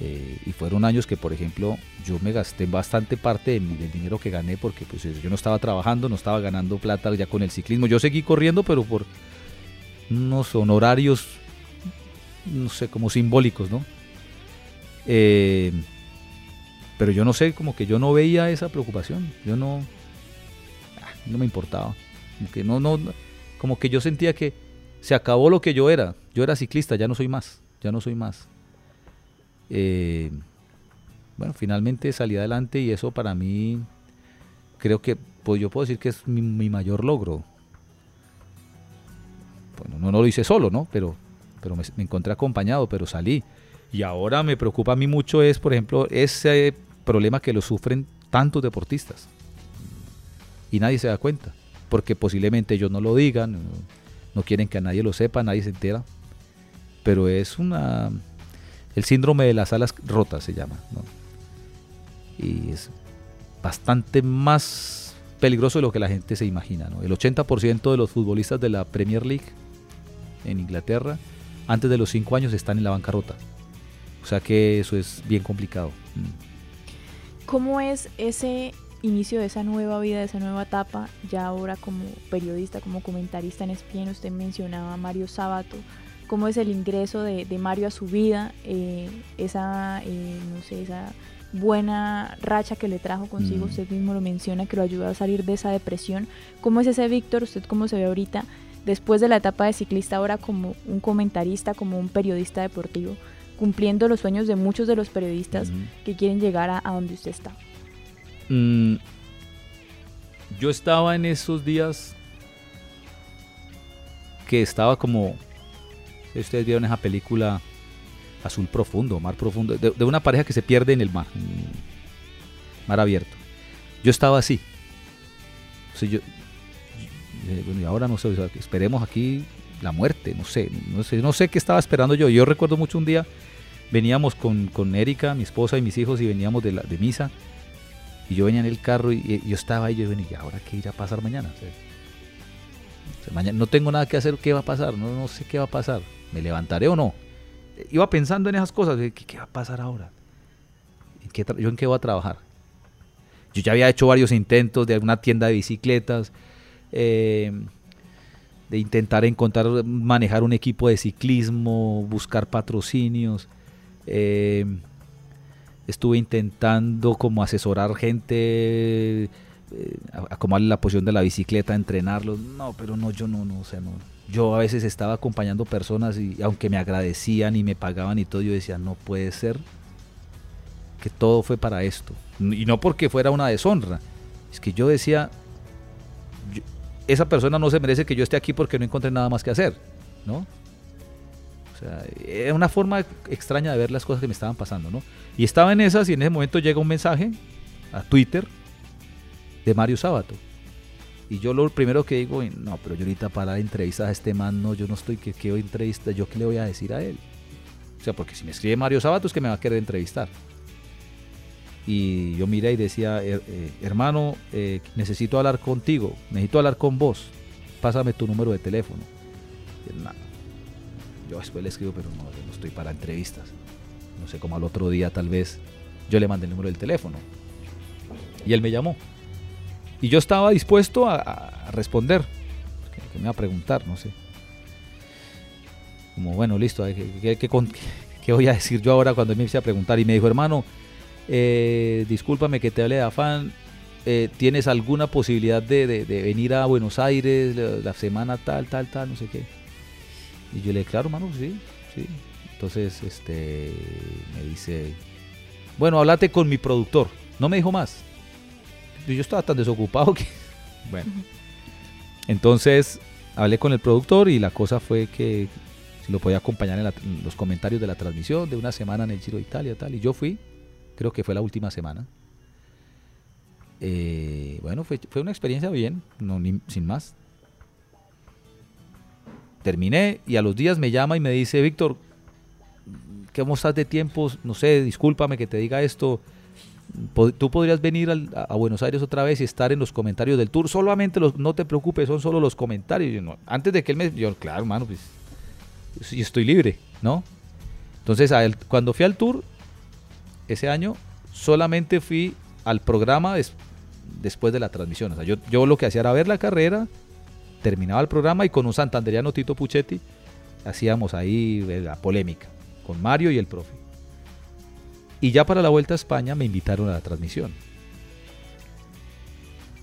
Eh, y fueron años que, por ejemplo, yo me gasté bastante parte del dinero que gané porque pues, yo no estaba trabajando, no estaba ganando plata ya con el ciclismo. Yo seguí corriendo, pero por unos honorarios, no sé, como simbólicos, ¿no? Eh, pero yo no sé, como que yo no veía esa preocupación. Yo no. Ah, no me importaba. Como que, no, no, como que yo sentía que se acabó lo que yo era. Yo era ciclista, ya no soy más. Ya no soy más. Eh, bueno, finalmente salí adelante y eso para mí creo que pues yo puedo decir que es mi, mayor logro. Bueno, no, lo hice solo, ¿no? Pero, pero me, encontré acompañado, pero salí. Y ahora me preocupa a mí mucho es, por ejemplo, ese problema que lo sufren tantos deportistas. Y nadie se da cuenta, porque posiblemente ellos no lo digan, no quieren que a nadie lo sepa, nadie se entera. Pero es una... El síndrome de las alas rotas se llama. Y es bastante más peligroso de lo que la gente se imagina. ¿no? El 80% de los futbolistas de la Premier League en Inglaterra, antes de los 5 años, están en la bancarrota. O sea que eso es bien complicado. Mm. ¿Cómo es ese inicio de esa nueva vida, de esa nueva etapa, ya ahora como periodista, como comentarista en ESPN? Usted mencionaba a Mario Sábato. ¿Cómo es el ingreso de, Mario a su vida? Eh, esa, eh, no sé, esa buena racha que le trajo consigo, mm. usted mismo lo menciona, que lo ayudó a salir de esa depresión. ¿Cómo es ese Víctor? ¿Usted cómo se ve ahorita después de la etapa de ciclista, ahora como un comentarista, como un periodista deportivo, cumpliendo los sueños de muchos de los periodistas que quieren llegar a, donde usted está? Mm, yo estaba en esos días que estaba como, ustedes vieron esa película azul profundo, mar profundo, de, una pareja que se pierde en el mar, mar abierto. Yo estaba así. yo, bueno, y ahora no sé, esperemos aquí la muerte, no sé, no sé, no sé qué estaba esperando yo. Yo recuerdo mucho un día, veníamos con, con Erika, mi esposa y mis hijos, y veníamos de, la, de misa, y yo venía en el carro y, yo estaba ahí, yo venía, ¿y ahora qué irá a pasar mañana? mañana no tengo nada que hacer, ¿qué va a pasar? No, no sé qué va a pasar. ¿Me levantaré o no? iba pensando en esas cosas, ¿qué, qué va a pasar ahora? ¿Yo en qué voy a trabajar? Yo ya había hecho varios intentos de alguna tienda de bicicletas, eh, de intentar encontrar, manejar un equipo de ciclismo, buscar patrocinios. Eh, estuve intentando como asesorar gente, eh, acomodarle la posición de la bicicleta, entrenarlos. No, pero no, yo no, no, o sea, no yo a veces estaba acompañando personas y aunque me agradecían y me pagaban y todo, yo decía, no puede ser que todo fue para esto. Y no porque fuera una deshonra. Es que yo decía, esa persona no se merece que yo esté aquí porque no encontré nada más que hacer, ¿no? O sea, era una forma extraña de ver las cosas que me estaban pasando, ¿no? Y estaba en esas y en ese momento llega un mensaje a Twitter de Mario Sábato y yo lo primero que digo, no, pero yo ahorita para entrevistas a este man, no, yo no estoy que qué entrevista, yo qué le voy a decir a él. O sea, porque si me escribe Mario Sabato es que me va a querer entrevistar. Y yo miré y decía, eh, hermano, eh, necesito hablar contigo, necesito hablar con vos, pásame tu número de teléfono. Yo después le escribo, pero no, no estoy para entrevistas. No sé, cómo al otro día tal vez yo le mandé el número del teléfono. Y él me llamó. Y yo estaba dispuesto a, responder, que, me iba a preguntar, no sé. Como, bueno, listo, ¿qué, voy a decir yo ahora cuando me hice a preguntar? Y me dijo, hermano, eh, discúlpame que te hable de afán, eh, ¿tienes alguna posibilidad de, venir a Buenos Aires la, semana tal, tal, tal, no sé qué? Y yo le dije, claro, hermano, sí, sí. Entonces, este, me dice, bueno, háblate con mi productor. No me dijo más yo estaba tan desocupado que... [LAUGHS] Bueno. Entonces hablé con el productor y la cosa fue que si lo podía acompañar en, los comentarios de la transmisión de una semana en el Giro de Italia tal. Y yo fui, creo que fue la última semana. Eh, bueno, fue, una experiencia bien, no, sin más. Terminé y a los días me llama y me dice, Víctor, ¿cómo estás de tiempo? No sé, discúlpame que te diga esto tú podrías venir a, Buenos Aires otra vez y estar en los comentarios del tour. Solamente los, no te preocupes, son solo los comentarios. antes de que él me. Yo, claro, hermano, pues. Yo estoy libre, ¿no? Entonces, cuando fui al tour, ese año, solamente fui al programa después de la transmisión. O sea, yo lo que hacía era ver la carrera, terminaba el programa y con un santanderiano Tito Puchetti hacíamos ahí eh, la polémica con Mario y el profe. Y ya para la vuelta a España me invitaron a la transmisión.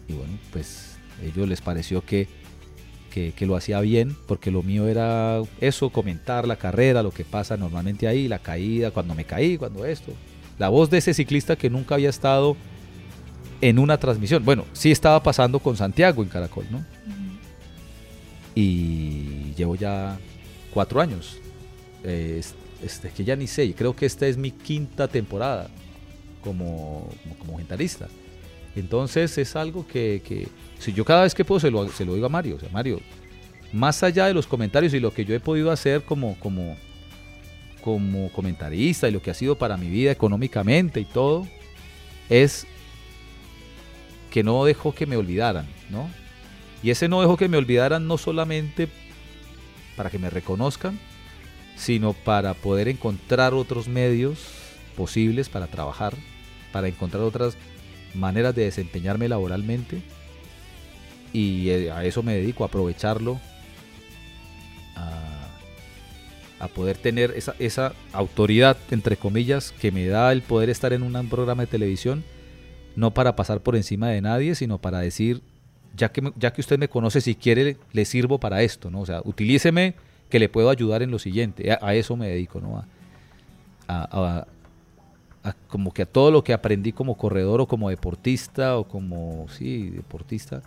Y bueno, pues ellos les pareció que, que, lo hacía bien, porque lo mío era eso, comentar la carrera, lo que pasa normalmente ahí, la caída, cuando me caí, cuando esto. La voz de ese ciclista que nunca había estado en una transmisión. Bueno, sí estaba pasando con Santiago en Caracol, ¿no? Y llevo ya cuatro años. este, que ya ni sé, creo que esta es mi quinta temporada como, como, comentarista. Entonces es algo que, si yo cada vez que puedo se lo, se lo digo a Mario. O sea, Mario, más allá de los comentarios y lo que yo he podido hacer como, como, como comentarista y lo que ha sido para mi vida económicamente y todo, es que no dejó que me olvidaran, ¿no? Y ese no dejó que me olvidaran no solamente para que me reconozcan, sino para poder encontrar otros medios posibles para trabajar, para encontrar otras maneras de desempeñarme laboralmente. Y eh, a eso me dedico, a aprovecharlo, a, poder tener esa, esa autoridad, entre comillas, que me da el poder estar en un programa de televisión, no para pasar por encima de nadie, sino para decir, ya que, ya que usted me conoce, si quiere, le sirvo para esto, ¿no? O sea, utilíceme que le puedo ayudar en lo siguiente. A, eso me dedico, ¿no? A, como que a todo lo que aprendí como corredor o como deportista o como, sí, deportista,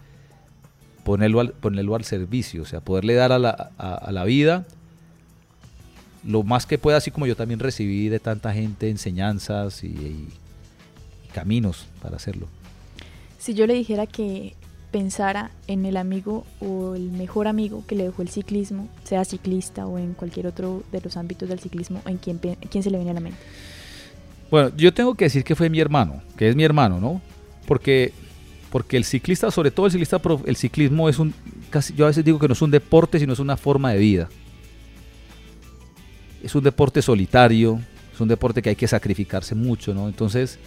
ponerlo al, ponerlo al servicio, o sea, poderle dar a la, a, la vida lo más que pueda, así como yo también recibí de tanta gente enseñanzas y caminos para hacerlo. Si yo le dijera que pensara en el amigo o el mejor amigo que le dejó el ciclismo, sea ciclista o en cualquier otro de los ámbitos del ciclismo, ¿en quién, se le viene a la mente? Bueno, yo tengo que decir que fue mi hermano, que es mi hermano, ¿no? Porque, porque el ciclista, sobre todo el ciclista, el ciclismo es un, casi, yo a veces digo que no es un deporte, sino es una forma de vida. Es un deporte solitario, es un deporte que hay que sacrificarse mucho, ¿no? Entonces,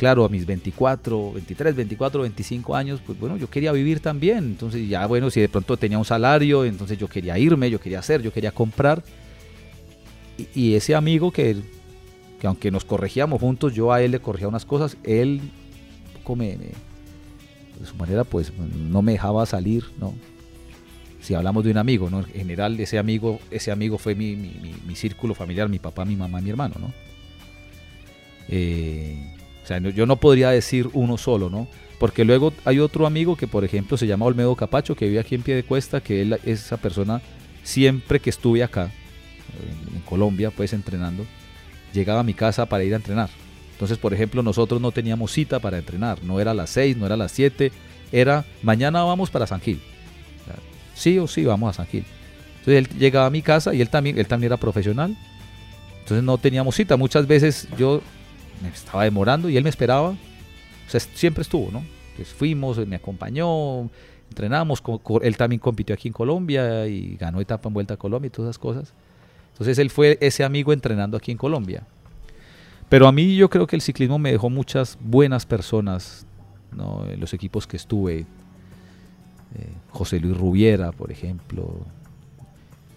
claro, a mis 24, 23, 24, 25 años, pues bueno, yo quería vivir también. Entonces ya, bueno, si de pronto tenía un salario, entonces yo quería irme, yo quería hacer, yo quería comprar. Y, ese amigo que, que, aunque nos corregíamos juntos, yo a él le corregía unas cosas, él come, de su manera pues no me dejaba salir, ¿no? Si hablamos de un amigo, ¿no? En general ese amigo, ese amigo fue mi, mi, mi círculo familiar, mi papá, mi mamá, mi hermano, ¿no? Eh, yo no podría decir uno solo, ¿no? Porque luego hay otro amigo que, por ejemplo, se llama Olmedo Capacho, que vive aquí en Pie de Cuesta, que él, esa persona, siempre que estuve acá, en, Colombia, pues entrenando, llegaba a mi casa para ir a entrenar. Entonces, por ejemplo, nosotros no teníamos cita para entrenar, no era a las 6, no era a las 7, era mañana vamos para San Gil. Sí o sí vamos a San Gil. Entonces él llegaba a mi casa y él también, él también era profesional. Entonces no teníamos cita. Muchas veces yo me estaba demorando y él me esperaba. O sea, siempre estuvo, ¿no? Pues fuimos, me acompañó, entrenamos, él también compitió aquí en Colombia y ganó etapa en Vuelta a Colombia y todas esas cosas. Entonces él fue ese amigo entrenando aquí en Colombia. Pero a mí yo creo que el ciclismo me dejó muchas buenas personas, ¿no? En los equipos que estuve. Eh, José Luis Rubiera, por ejemplo,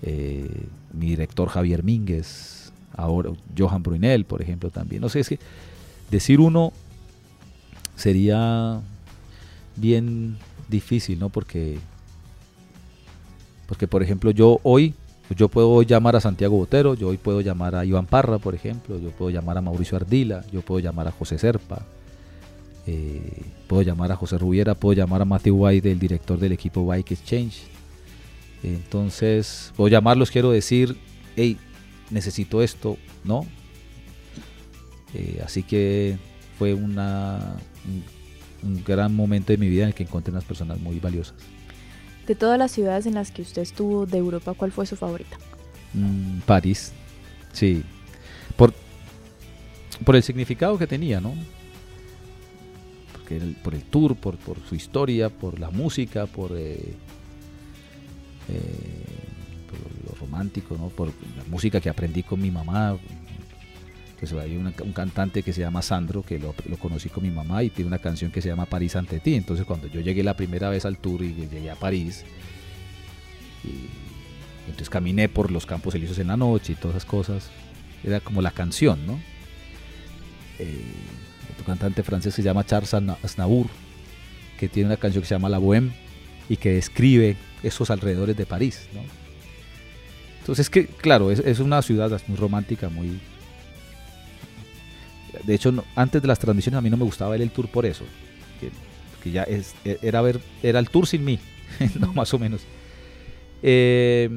eh, mi director Javier Mínguez, ahora Johan Brunel, por ejemplo, también. No sé, es que decir uno sería bien difícil, ¿no? Porque, porque por ejemplo, yo hoy, yo puedo llamar a Santiago Botero, yo hoy puedo llamar a Iván Parra, por ejemplo, yo puedo llamar a Mauricio Ardila, yo puedo llamar a José Serpa, eh, puedo llamar a José Rubiera, puedo llamar a Matthew White, el director del equipo Bike Exchange. Entonces, puedo llamarlos, quiero decir, hey, necesito esto, ¿no? Eh, así que fue una, un, gran momento de mi vida en el que encontré unas personas muy valiosas. De todas las ciudades en las que usted estuvo de Europa, ¿cuál fue su favorita? Mm, París, sí. Por, por el significado que tenía, ¿no? Porque por el tour, por, por, su historia, por la música, por... Eh, eh, romántico, ¿no? por la música que aprendí con mi mamá. Pues hay un cantante que se llama Sandro, que lo, conocí con mi mamá y tiene una canción que se llama París ante ti. Entonces cuando yo llegué la primera vez al tour y llegué a París, entonces caminé por los campos elíseos en la noche y todas esas cosas, era como la canción, ¿no? Eh, otro cantante francés se llama Charles Aznavour, que tiene una canción que se llama La Bohème y que describe esos alrededores de París, ¿no? Entonces, que claro, es, una ciudad muy romántica, muy... De hecho, antes de las transmisiones a mí no me gustaba ver el tour por eso. porque, ya es, e, era, ver, era el tour sin mí, [LAUGHS] no, más o menos. Eh,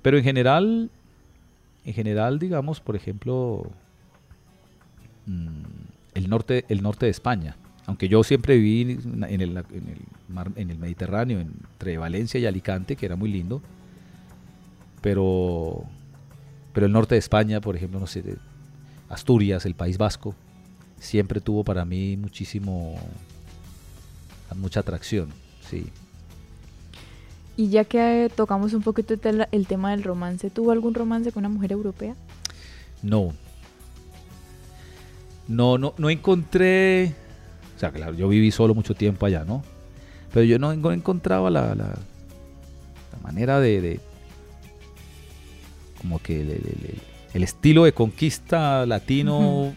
pero en general, en general, digamos, por ejemplo, mm, el norte, el norte de España, aunque yo siempre viví en el, en el Mediterráneo, entre Valencia y Alicante, que era muy lindo, pero, pero el norte de España, por ejemplo, no sé, Asturias, el País Vasco, siempre tuvo para mí muchísimo, mucha atracción, sí. Y ya que tocamos un poquito el tema del romance, ¿tuvo algún romance con una mujer europea? No. No, no, no encontré. O sea, claro, yo viví solo mucho tiempo allá, ¿no? Pero yo no encontraba la, la, manera de, como que el, estilo de conquista latino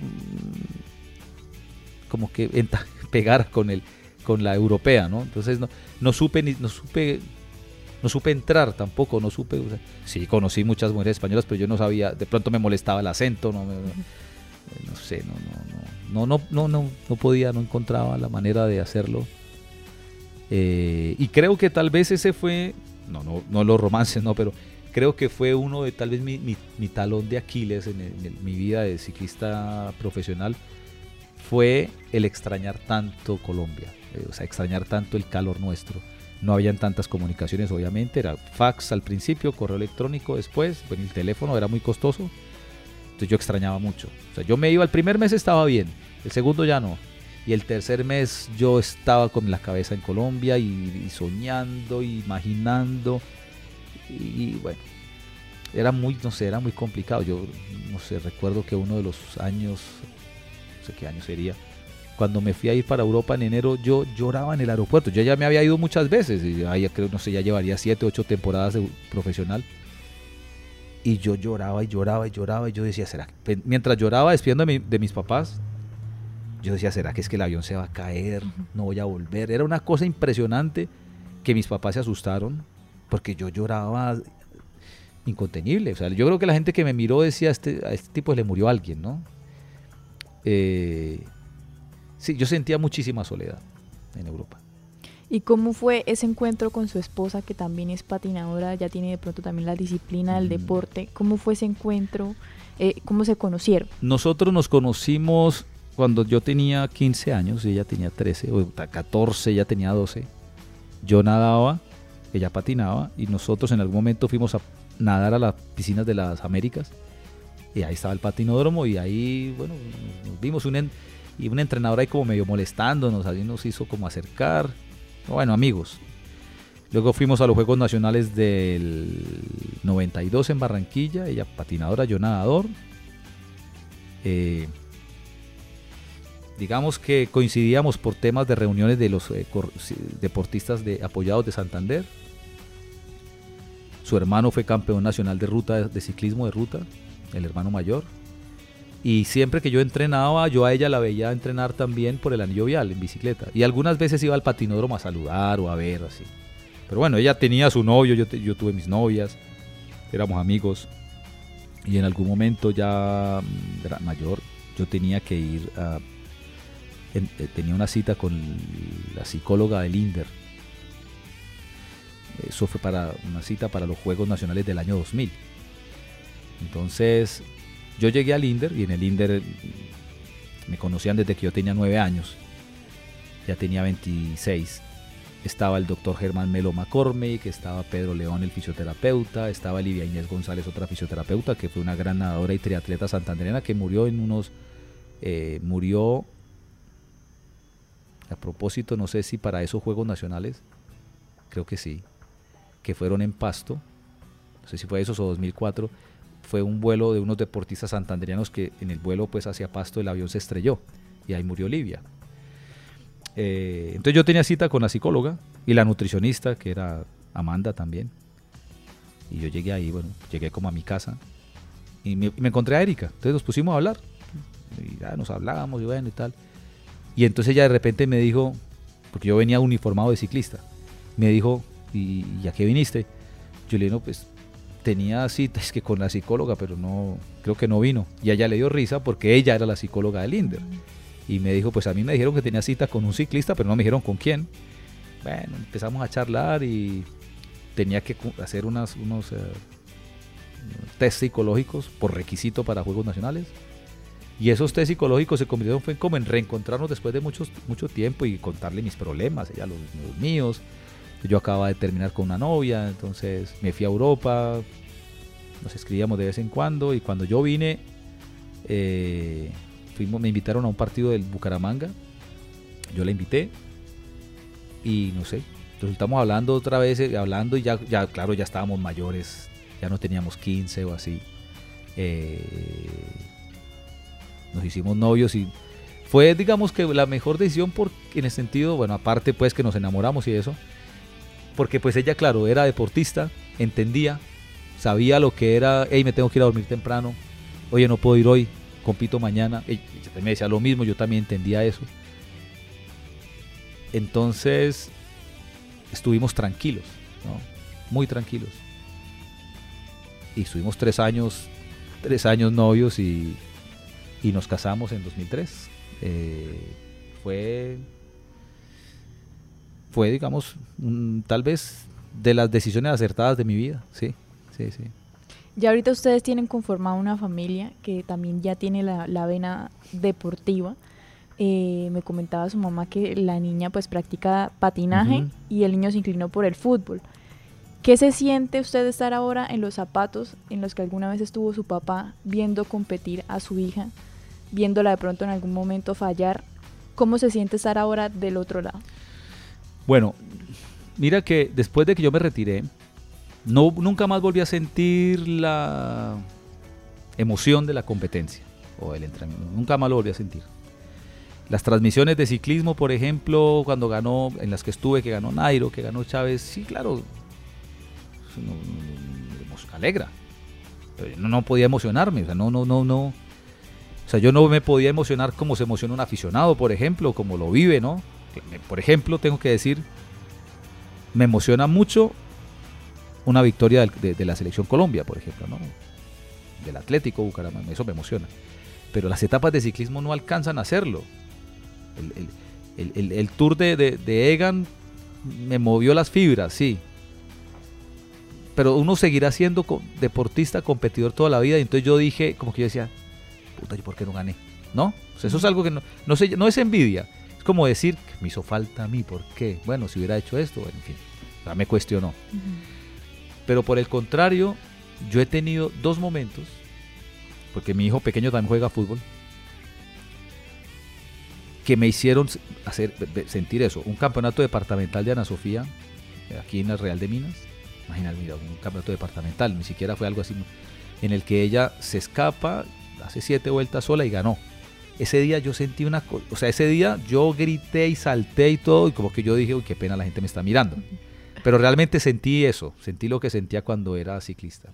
como que [LAUGHS] pegar con el con la europea, ¿no? Entonces no, no supe ni no supe no supe entrar tampoco, no supe, sí conocí muchas mujeres españolas, pero yo no sabía, de pronto me molestaba el acento, no, no, sé, no, no, no, no, no, no, podía, no encontraba la manera de hacerlo. Eh, y creo que tal vez ese fue, no, no, no los romances, no, pero creo que fue uno de tal vez mi, mi, talón de Aquiles en, mi vida de ciclista profesional, fue el extrañar tanto Colombia, eh, o sea, extrañar tanto el calor nuestro. No habían tantas comunicaciones, obviamente, era fax al principio, correo electrónico después, bueno, el teléfono era muy costoso, entonces yo extrañaba mucho. O sea, yo me iba, el primer mes estaba bien, el segundo ya no. Y el tercer mes yo estaba con la cabeza en Colombia y, y soñando, imaginando y bueno, era muy, no sé, era muy complicado. Yo, no sé, recuerdo que uno de los años, no sé qué año sería, cuando me fui a ir para Europa en enero, yo lloraba en el aeropuerto. Yo ya me había ido muchas veces, y ahí creo, no sé, ya llevaría siete, ocho temporadas de profesional. Y yo lloraba y lloraba y lloraba y yo decía, ¿será? Mientras lloraba despidiendo de, de mis papás, yo decía, ¿será que es que el avión se va a caer? No voy a volver. Era una cosa impresionante que mis papás se asustaron porque yo lloraba incontenible. O sea, yo creo que la gente que me miró decía, este, a este tipo le murió alguien, ¿no? Eh, sí, yo sentía muchísima soledad en Europa. ¿Y cómo fue ese encuentro con su esposa, que también es patinadora, ya tiene de pronto también la disciplina del mm. deporte? ¿Cómo fue ese encuentro? Eh, ¿Cómo se conocieron? Nosotros nos conocimos cuando yo tenía 15 años, ella tenía 13, o 14, ella tenía 12. Yo nadaba ella patinaba y nosotros en algún momento fuimos a nadar a las piscinas de las Américas y ahí estaba el patinódromo y ahí, bueno, nos vimos un, y un entrenador ahí como medio molestándonos, ahí nos hizo como acercar, bueno, amigos. Luego fuimos a los Juegos Nacionales del 92 en Barranquilla, ella patinadora, yo nadador. Eh, digamos que coincidíamos por temas de reuniones de los eh, deportistas de, apoyados de Santander. Su hermano fue campeón nacional de ruta de ciclismo de ruta, el hermano mayor. Y siempre que yo entrenaba, yo a ella la veía entrenar también por el anillo vial en bicicleta. Y algunas veces iba al patinódromo a saludar o a ver así. Pero bueno, ella tenía su novio, yo, tuve mis novias, éramos amigos. Y en algún momento ya mm, mayor, yo tenía que ir a eh, tenía una cita con la psicóloga del INDER. Eso fue para una cita para los Juegos Nacionales del año 2000. Entonces, yo llegué al INDER y en el INDER me conocían desde que yo tenía 9 años. Ya tenía 26. Estaba el doctor Germán Melo McCormick, estaba Pedro León, el fisioterapeuta, estaba Livia Inés González, otra fisioterapeuta, que fue una gran nadadora y triatleta santanderena que murió en unos. Eh, murió a propósito, no sé si para esos Juegos Nacionales, creo que sí, que fueron en Pasto, no sé si fue esos o 2004, fue un vuelo de unos deportistas santanderianos que en el vuelo pues hacia Pasto el avión se estrelló y ahí murió Olivia. Eh, entonces yo tenía cita con la psicóloga y la nutricionista, que era Amanda también. Y yo llegué ahí, bueno, llegué como a mi casa y me, encontré a Erika. Entonces nos pusimos a hablar. Y ya nos hablábamos y bueno y tal. Y entonces ella de repente me dijo, porque yo venía uniformado de ciclista, me dijo, ¿y, a qué viniste? Yo le dije, no, pues tenía citas [LAUGHS] que con la psicóloga, pero no, creo que no vino. Y ella le dio risa porque ella era la psicóloga del INDER. y me dijo, pues a mí me dijeron que tenía cita con un ciclista, pero no me dijeron con quién. Bueno, empezamos a charlar y tenía que hacer unos eh, test psicológicos por requisito para Juegos Nacionales. Y esos test psicológicos se convirtieron fue como en reencontrarnos después de muchos, mucho tiempo y contarle mis problemas, ella los, míos. Yo acababa de terminar con una novia, entonces me fui a Europa, nos escribíamos de vez en cuando y cuando yo vine, eh, fuimos, me invitaron a un partido del Bucaramanga, yo la invité y no sé, resultamos hablando otra vez, eh, hablando y ya, ya, claro, ya estábamos mayores, ya no teníamos 15 o así. Eh, nos hicimos novios y fue, digamos que la mejor decisión por, en el sentido, bueno, aparte pues que nos enamoramos y eso, porque pues ella, claro, era deportista, entendía, sabía lo que era, hey, me tengo que ir a dormir temprano, oye, no puedo ir hoy, compito mañana, ella me decía lo mismo, yo también entendía eso. Entonces, estuvimos tranquilos, muy tranquilos. Y estuvimos tres años, tres años novios y, y nos casamos en 2003. Eh, fue, fue, digamos, tal vez de las decisiones acertadas de mi vida, sí, sí, sí. Ya ahorita ustedes tienen conformada una familia que también ya tiene la, la vena deportiva. Eh, me comentaba su mamá que la niña pues practica patinaje y el niño se inclinó por el fútbol. ¿Qué se siente usted estar ahora en los zapatos en los que alguna vez estuvo su papá viendo competir a su hija, viéndola de pronto en algún momento fallar? ¿Cómo se siente estar ahora del otro lado? Bueno, mira que después de que yo me retiré, no, nunca más volví a sentir la emoción de la competencia o el entrenamiento. Nunca más lo volví a sentir. Las transmisiones de ciclismo, por ejemplo, cuando ganó, en las que estuve, que ganó Nairo, que ganó Chávez, sí, claro, alegra. No podía emocionarme, o sea, no, no, no, no. O sea, yo no me podía emocionar como se emociona un aficionado, por ejemplo, como lo vive, ¿no? Por ejemplo, tengo que decir, me emociona mucho una victoria de, la selección Colombia, por ejemplo, ¿no? Del Atlético Bucaramanga, eso me emociona. Pero las etapas de ciclismo no alcanzan a hacerlo. El, tour de, Egan me movió las fibras, sí. Pero uno seguirá siendo deportista, competidor toda la vida. Y entonces yo dije, como que yo decía, puta, ¿y por qué no gané? ¿No? eso es algo que no, no, no es envidia. Es como decir, que me hizo falta a mí, ¿por qué? Bueno, si hubiera hecho esto, en fin. O me cuestionó. Pero por el contrario, yo he tenido dos momentos, porque mi hijo pequeño también juega fútbol, que me hicieron hacer, sentir eso. Un campeonato departamental de Ana Sofía, aquí en el Real de Minas. Imagínate, mira, un campeonato departamental, ni siquiera fue algo así, en el que ella se escapa, hace siete vueltas sola y ganó. Ese día yo sentí una cosa, o sea, ese día yo grité y salté y todo, y como que yo dije, uy, qué pena la gente me está mirando. Pero realmente sentí eso, sentí lo que sentía cuando era ciclista.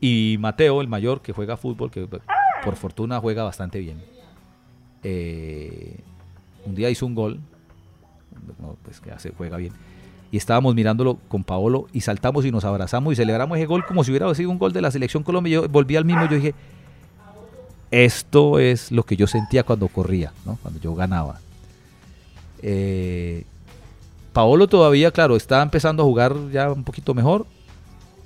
Y Mateo, el mayor, que juega fútbol, que por fortuna juega bastante bien eh, un día hizo un gol, pues que hace, juega bien, y estábamos mirándolo con Paolo y saltamos y nos abrazamos y celebramos ese gol como si hubiera sido un gol de la selección Colombia. Yo volví al mismo, yo dije, esto es lo que yo sentía cuando corría, cuando yo ganaba. Eh, Paolo todavía, claro, está empezando a jugar ya un poquito mejor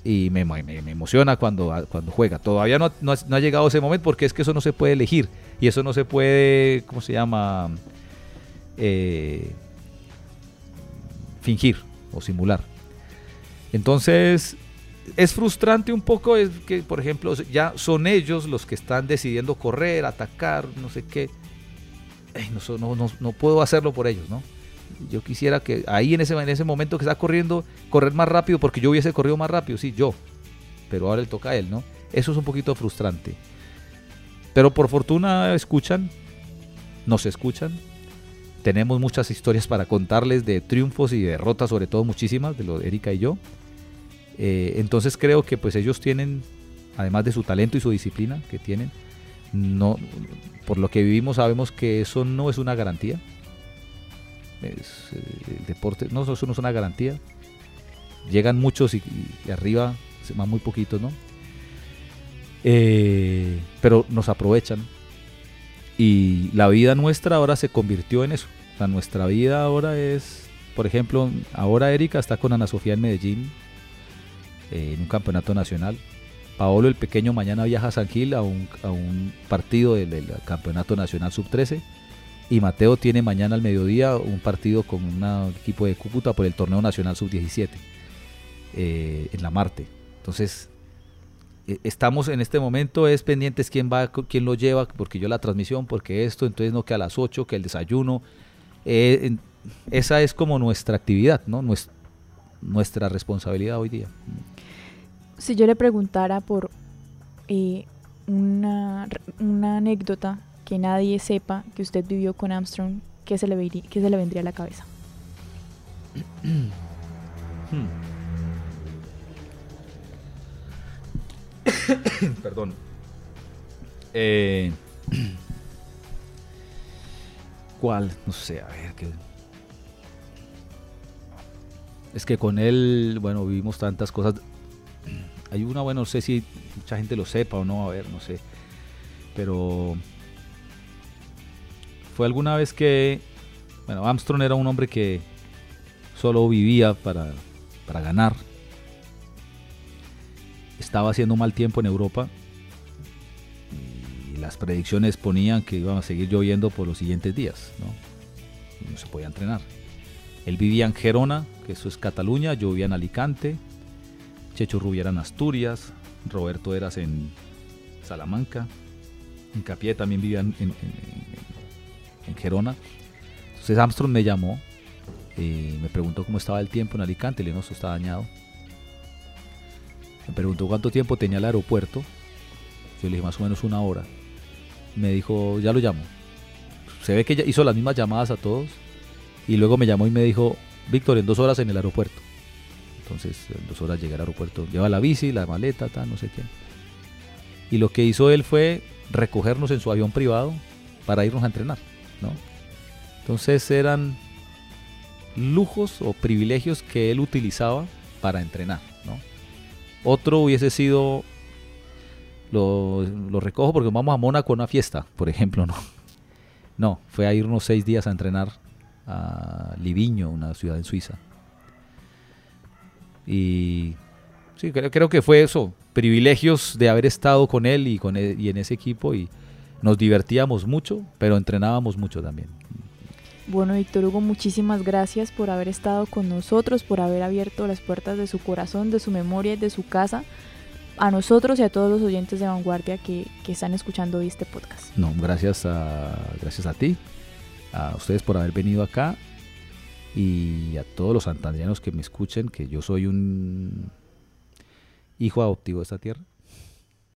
y me, emociona cuando, cuando juega. Todavía no, no, ha llegado ese momento porque es que eso no se puede elegir y eso no se puede, ¿cómo se llama? Eh, fingir o simular. Entonces, es frustrante un poco es que, por ejemplo, ya son ellos los que están decidiendo correr, atacar, no sé qué. no, no, no, puedo hacerlo por ellos, ¿no? Yo quisiera que ahí en ese, en ese momento que está corriendo, correr más rápido porque yo hubiese corrido más rápido, sí, yo. Pero ahora le toca a él, ¿no? Eso es un poquito frustrante. Pero por fortuna escuchan, nos escuchan. Tenemos muchas historias para contarles de triunfos y derrotas, sobre todo muchísimas, de lo de Erika y yo. Eh, entonces creo que pues ellos tienen, además de su talento y su disciplina que tienen, no, por lo que vivimos sabemos que eso no es una garantía. Eh, el deporte, no, eso no es una garantía. Llegan muchos y, y arriba se van muy poquitos, ¿no? Eh, pero nos aprovechan. Y la vida nuestra ahora se convirtió en eso. O sea, nuestra vida ahora es, por ejemplo, ahora Erika está con Ana Sofía en Medellín, en un campeonato nacional. Paolo el pequeño mañana viaja a San Gil a un, a un partido del, campeonato nacional sub-13 y Mateo tiene mañana al mediodía un partido con un equipo de Cúcuta por el torneo nacional sub-17 eh, en la Marte. Entonces, eh, estamos en este momento, es pendientes quién va, quién lo lleva, porque yo la transmisión, porque esto, entonces no que a las 8, que el desayuno. Eh, esa es como nuestra actividad, ¿no? Nuestra, nuestra responsabilidad hoy día. Si yo le preguntara por una, una anécdota que nadie sepa que usted vivió con Armstrong, ¿qué se le, vería, qué se le vendría a la cabeza? [COUGHS] Perdón. Eh, [COUGHS] ¿Cuál? No sé, a ver. ¿qué? Es que con él, bueno, vivimos tantas cosas. Hay una, bueno, no sé si mucha gente lo sepa o no, a ver, no sé. Pero fue alguna vez que, bueno, Armstrong era un hombre que solo vivía para, para ganar. Estaba haciendo mal tiempo en Europa y las predicciones ponían que iban a seguir lloviendo por los siguientes días, ¿no? no se podía entrenar. Él vivía en Gerona, que eso es Cataluña, yo vivía en Alicante, Checho Rubia era en Asturias, Roberto Eras en Salamanca, Incapié también vivía en, en Gerona. Entonces Armstrong me llamó, y me preguntó cómo estaba el tiempo en Alicante, el está dañado. Me preguntó cuánto tiempo tenía el aeropuerto. Yo le dije más o menos una hora. Me dijo, ya lo llamo. Se ve que hizo las mismas llamadas a todos. Y luego me llamó y me dijo, Víctor, en dos horas en el aeropuerto. Entonces, en dos horas llegué al aeropuerto. Lleva la bici, la maleta, tal, no sé qué. Y lo que hizo él fue recogernos en su avión privado para irnos a entrenar. Entonces eran lujos o privilegios que él utilizaba para entrenar. Otro hubiese sido, lo, recojo porque vamos a Mónaco a una fiesta, por ejemplo. No, [LAUGHS] no fue a irnos seis días a entrenar a Liviño, una ciudad en Suiza. Y sí, creo, que fue eso, privilegios de haber estado con él y, con y en ese equipo y nos divertíamos mucho, pero entrenábamos mucho también. Bueno, Víctor Hugo, muchísimas gracias por haber estado con nosotros, por haber abierto las puertas de su corazón, de su memoria y de su casa a nosotros y a todos los oyentes de Vanguardia que, están escuchando hoy este podcast. No, gracias a, gracias a ti, a ustedes por haber venido acá y a todos los santandianos que me escuchen, que yo soy un hijo adoptivo de esta tierra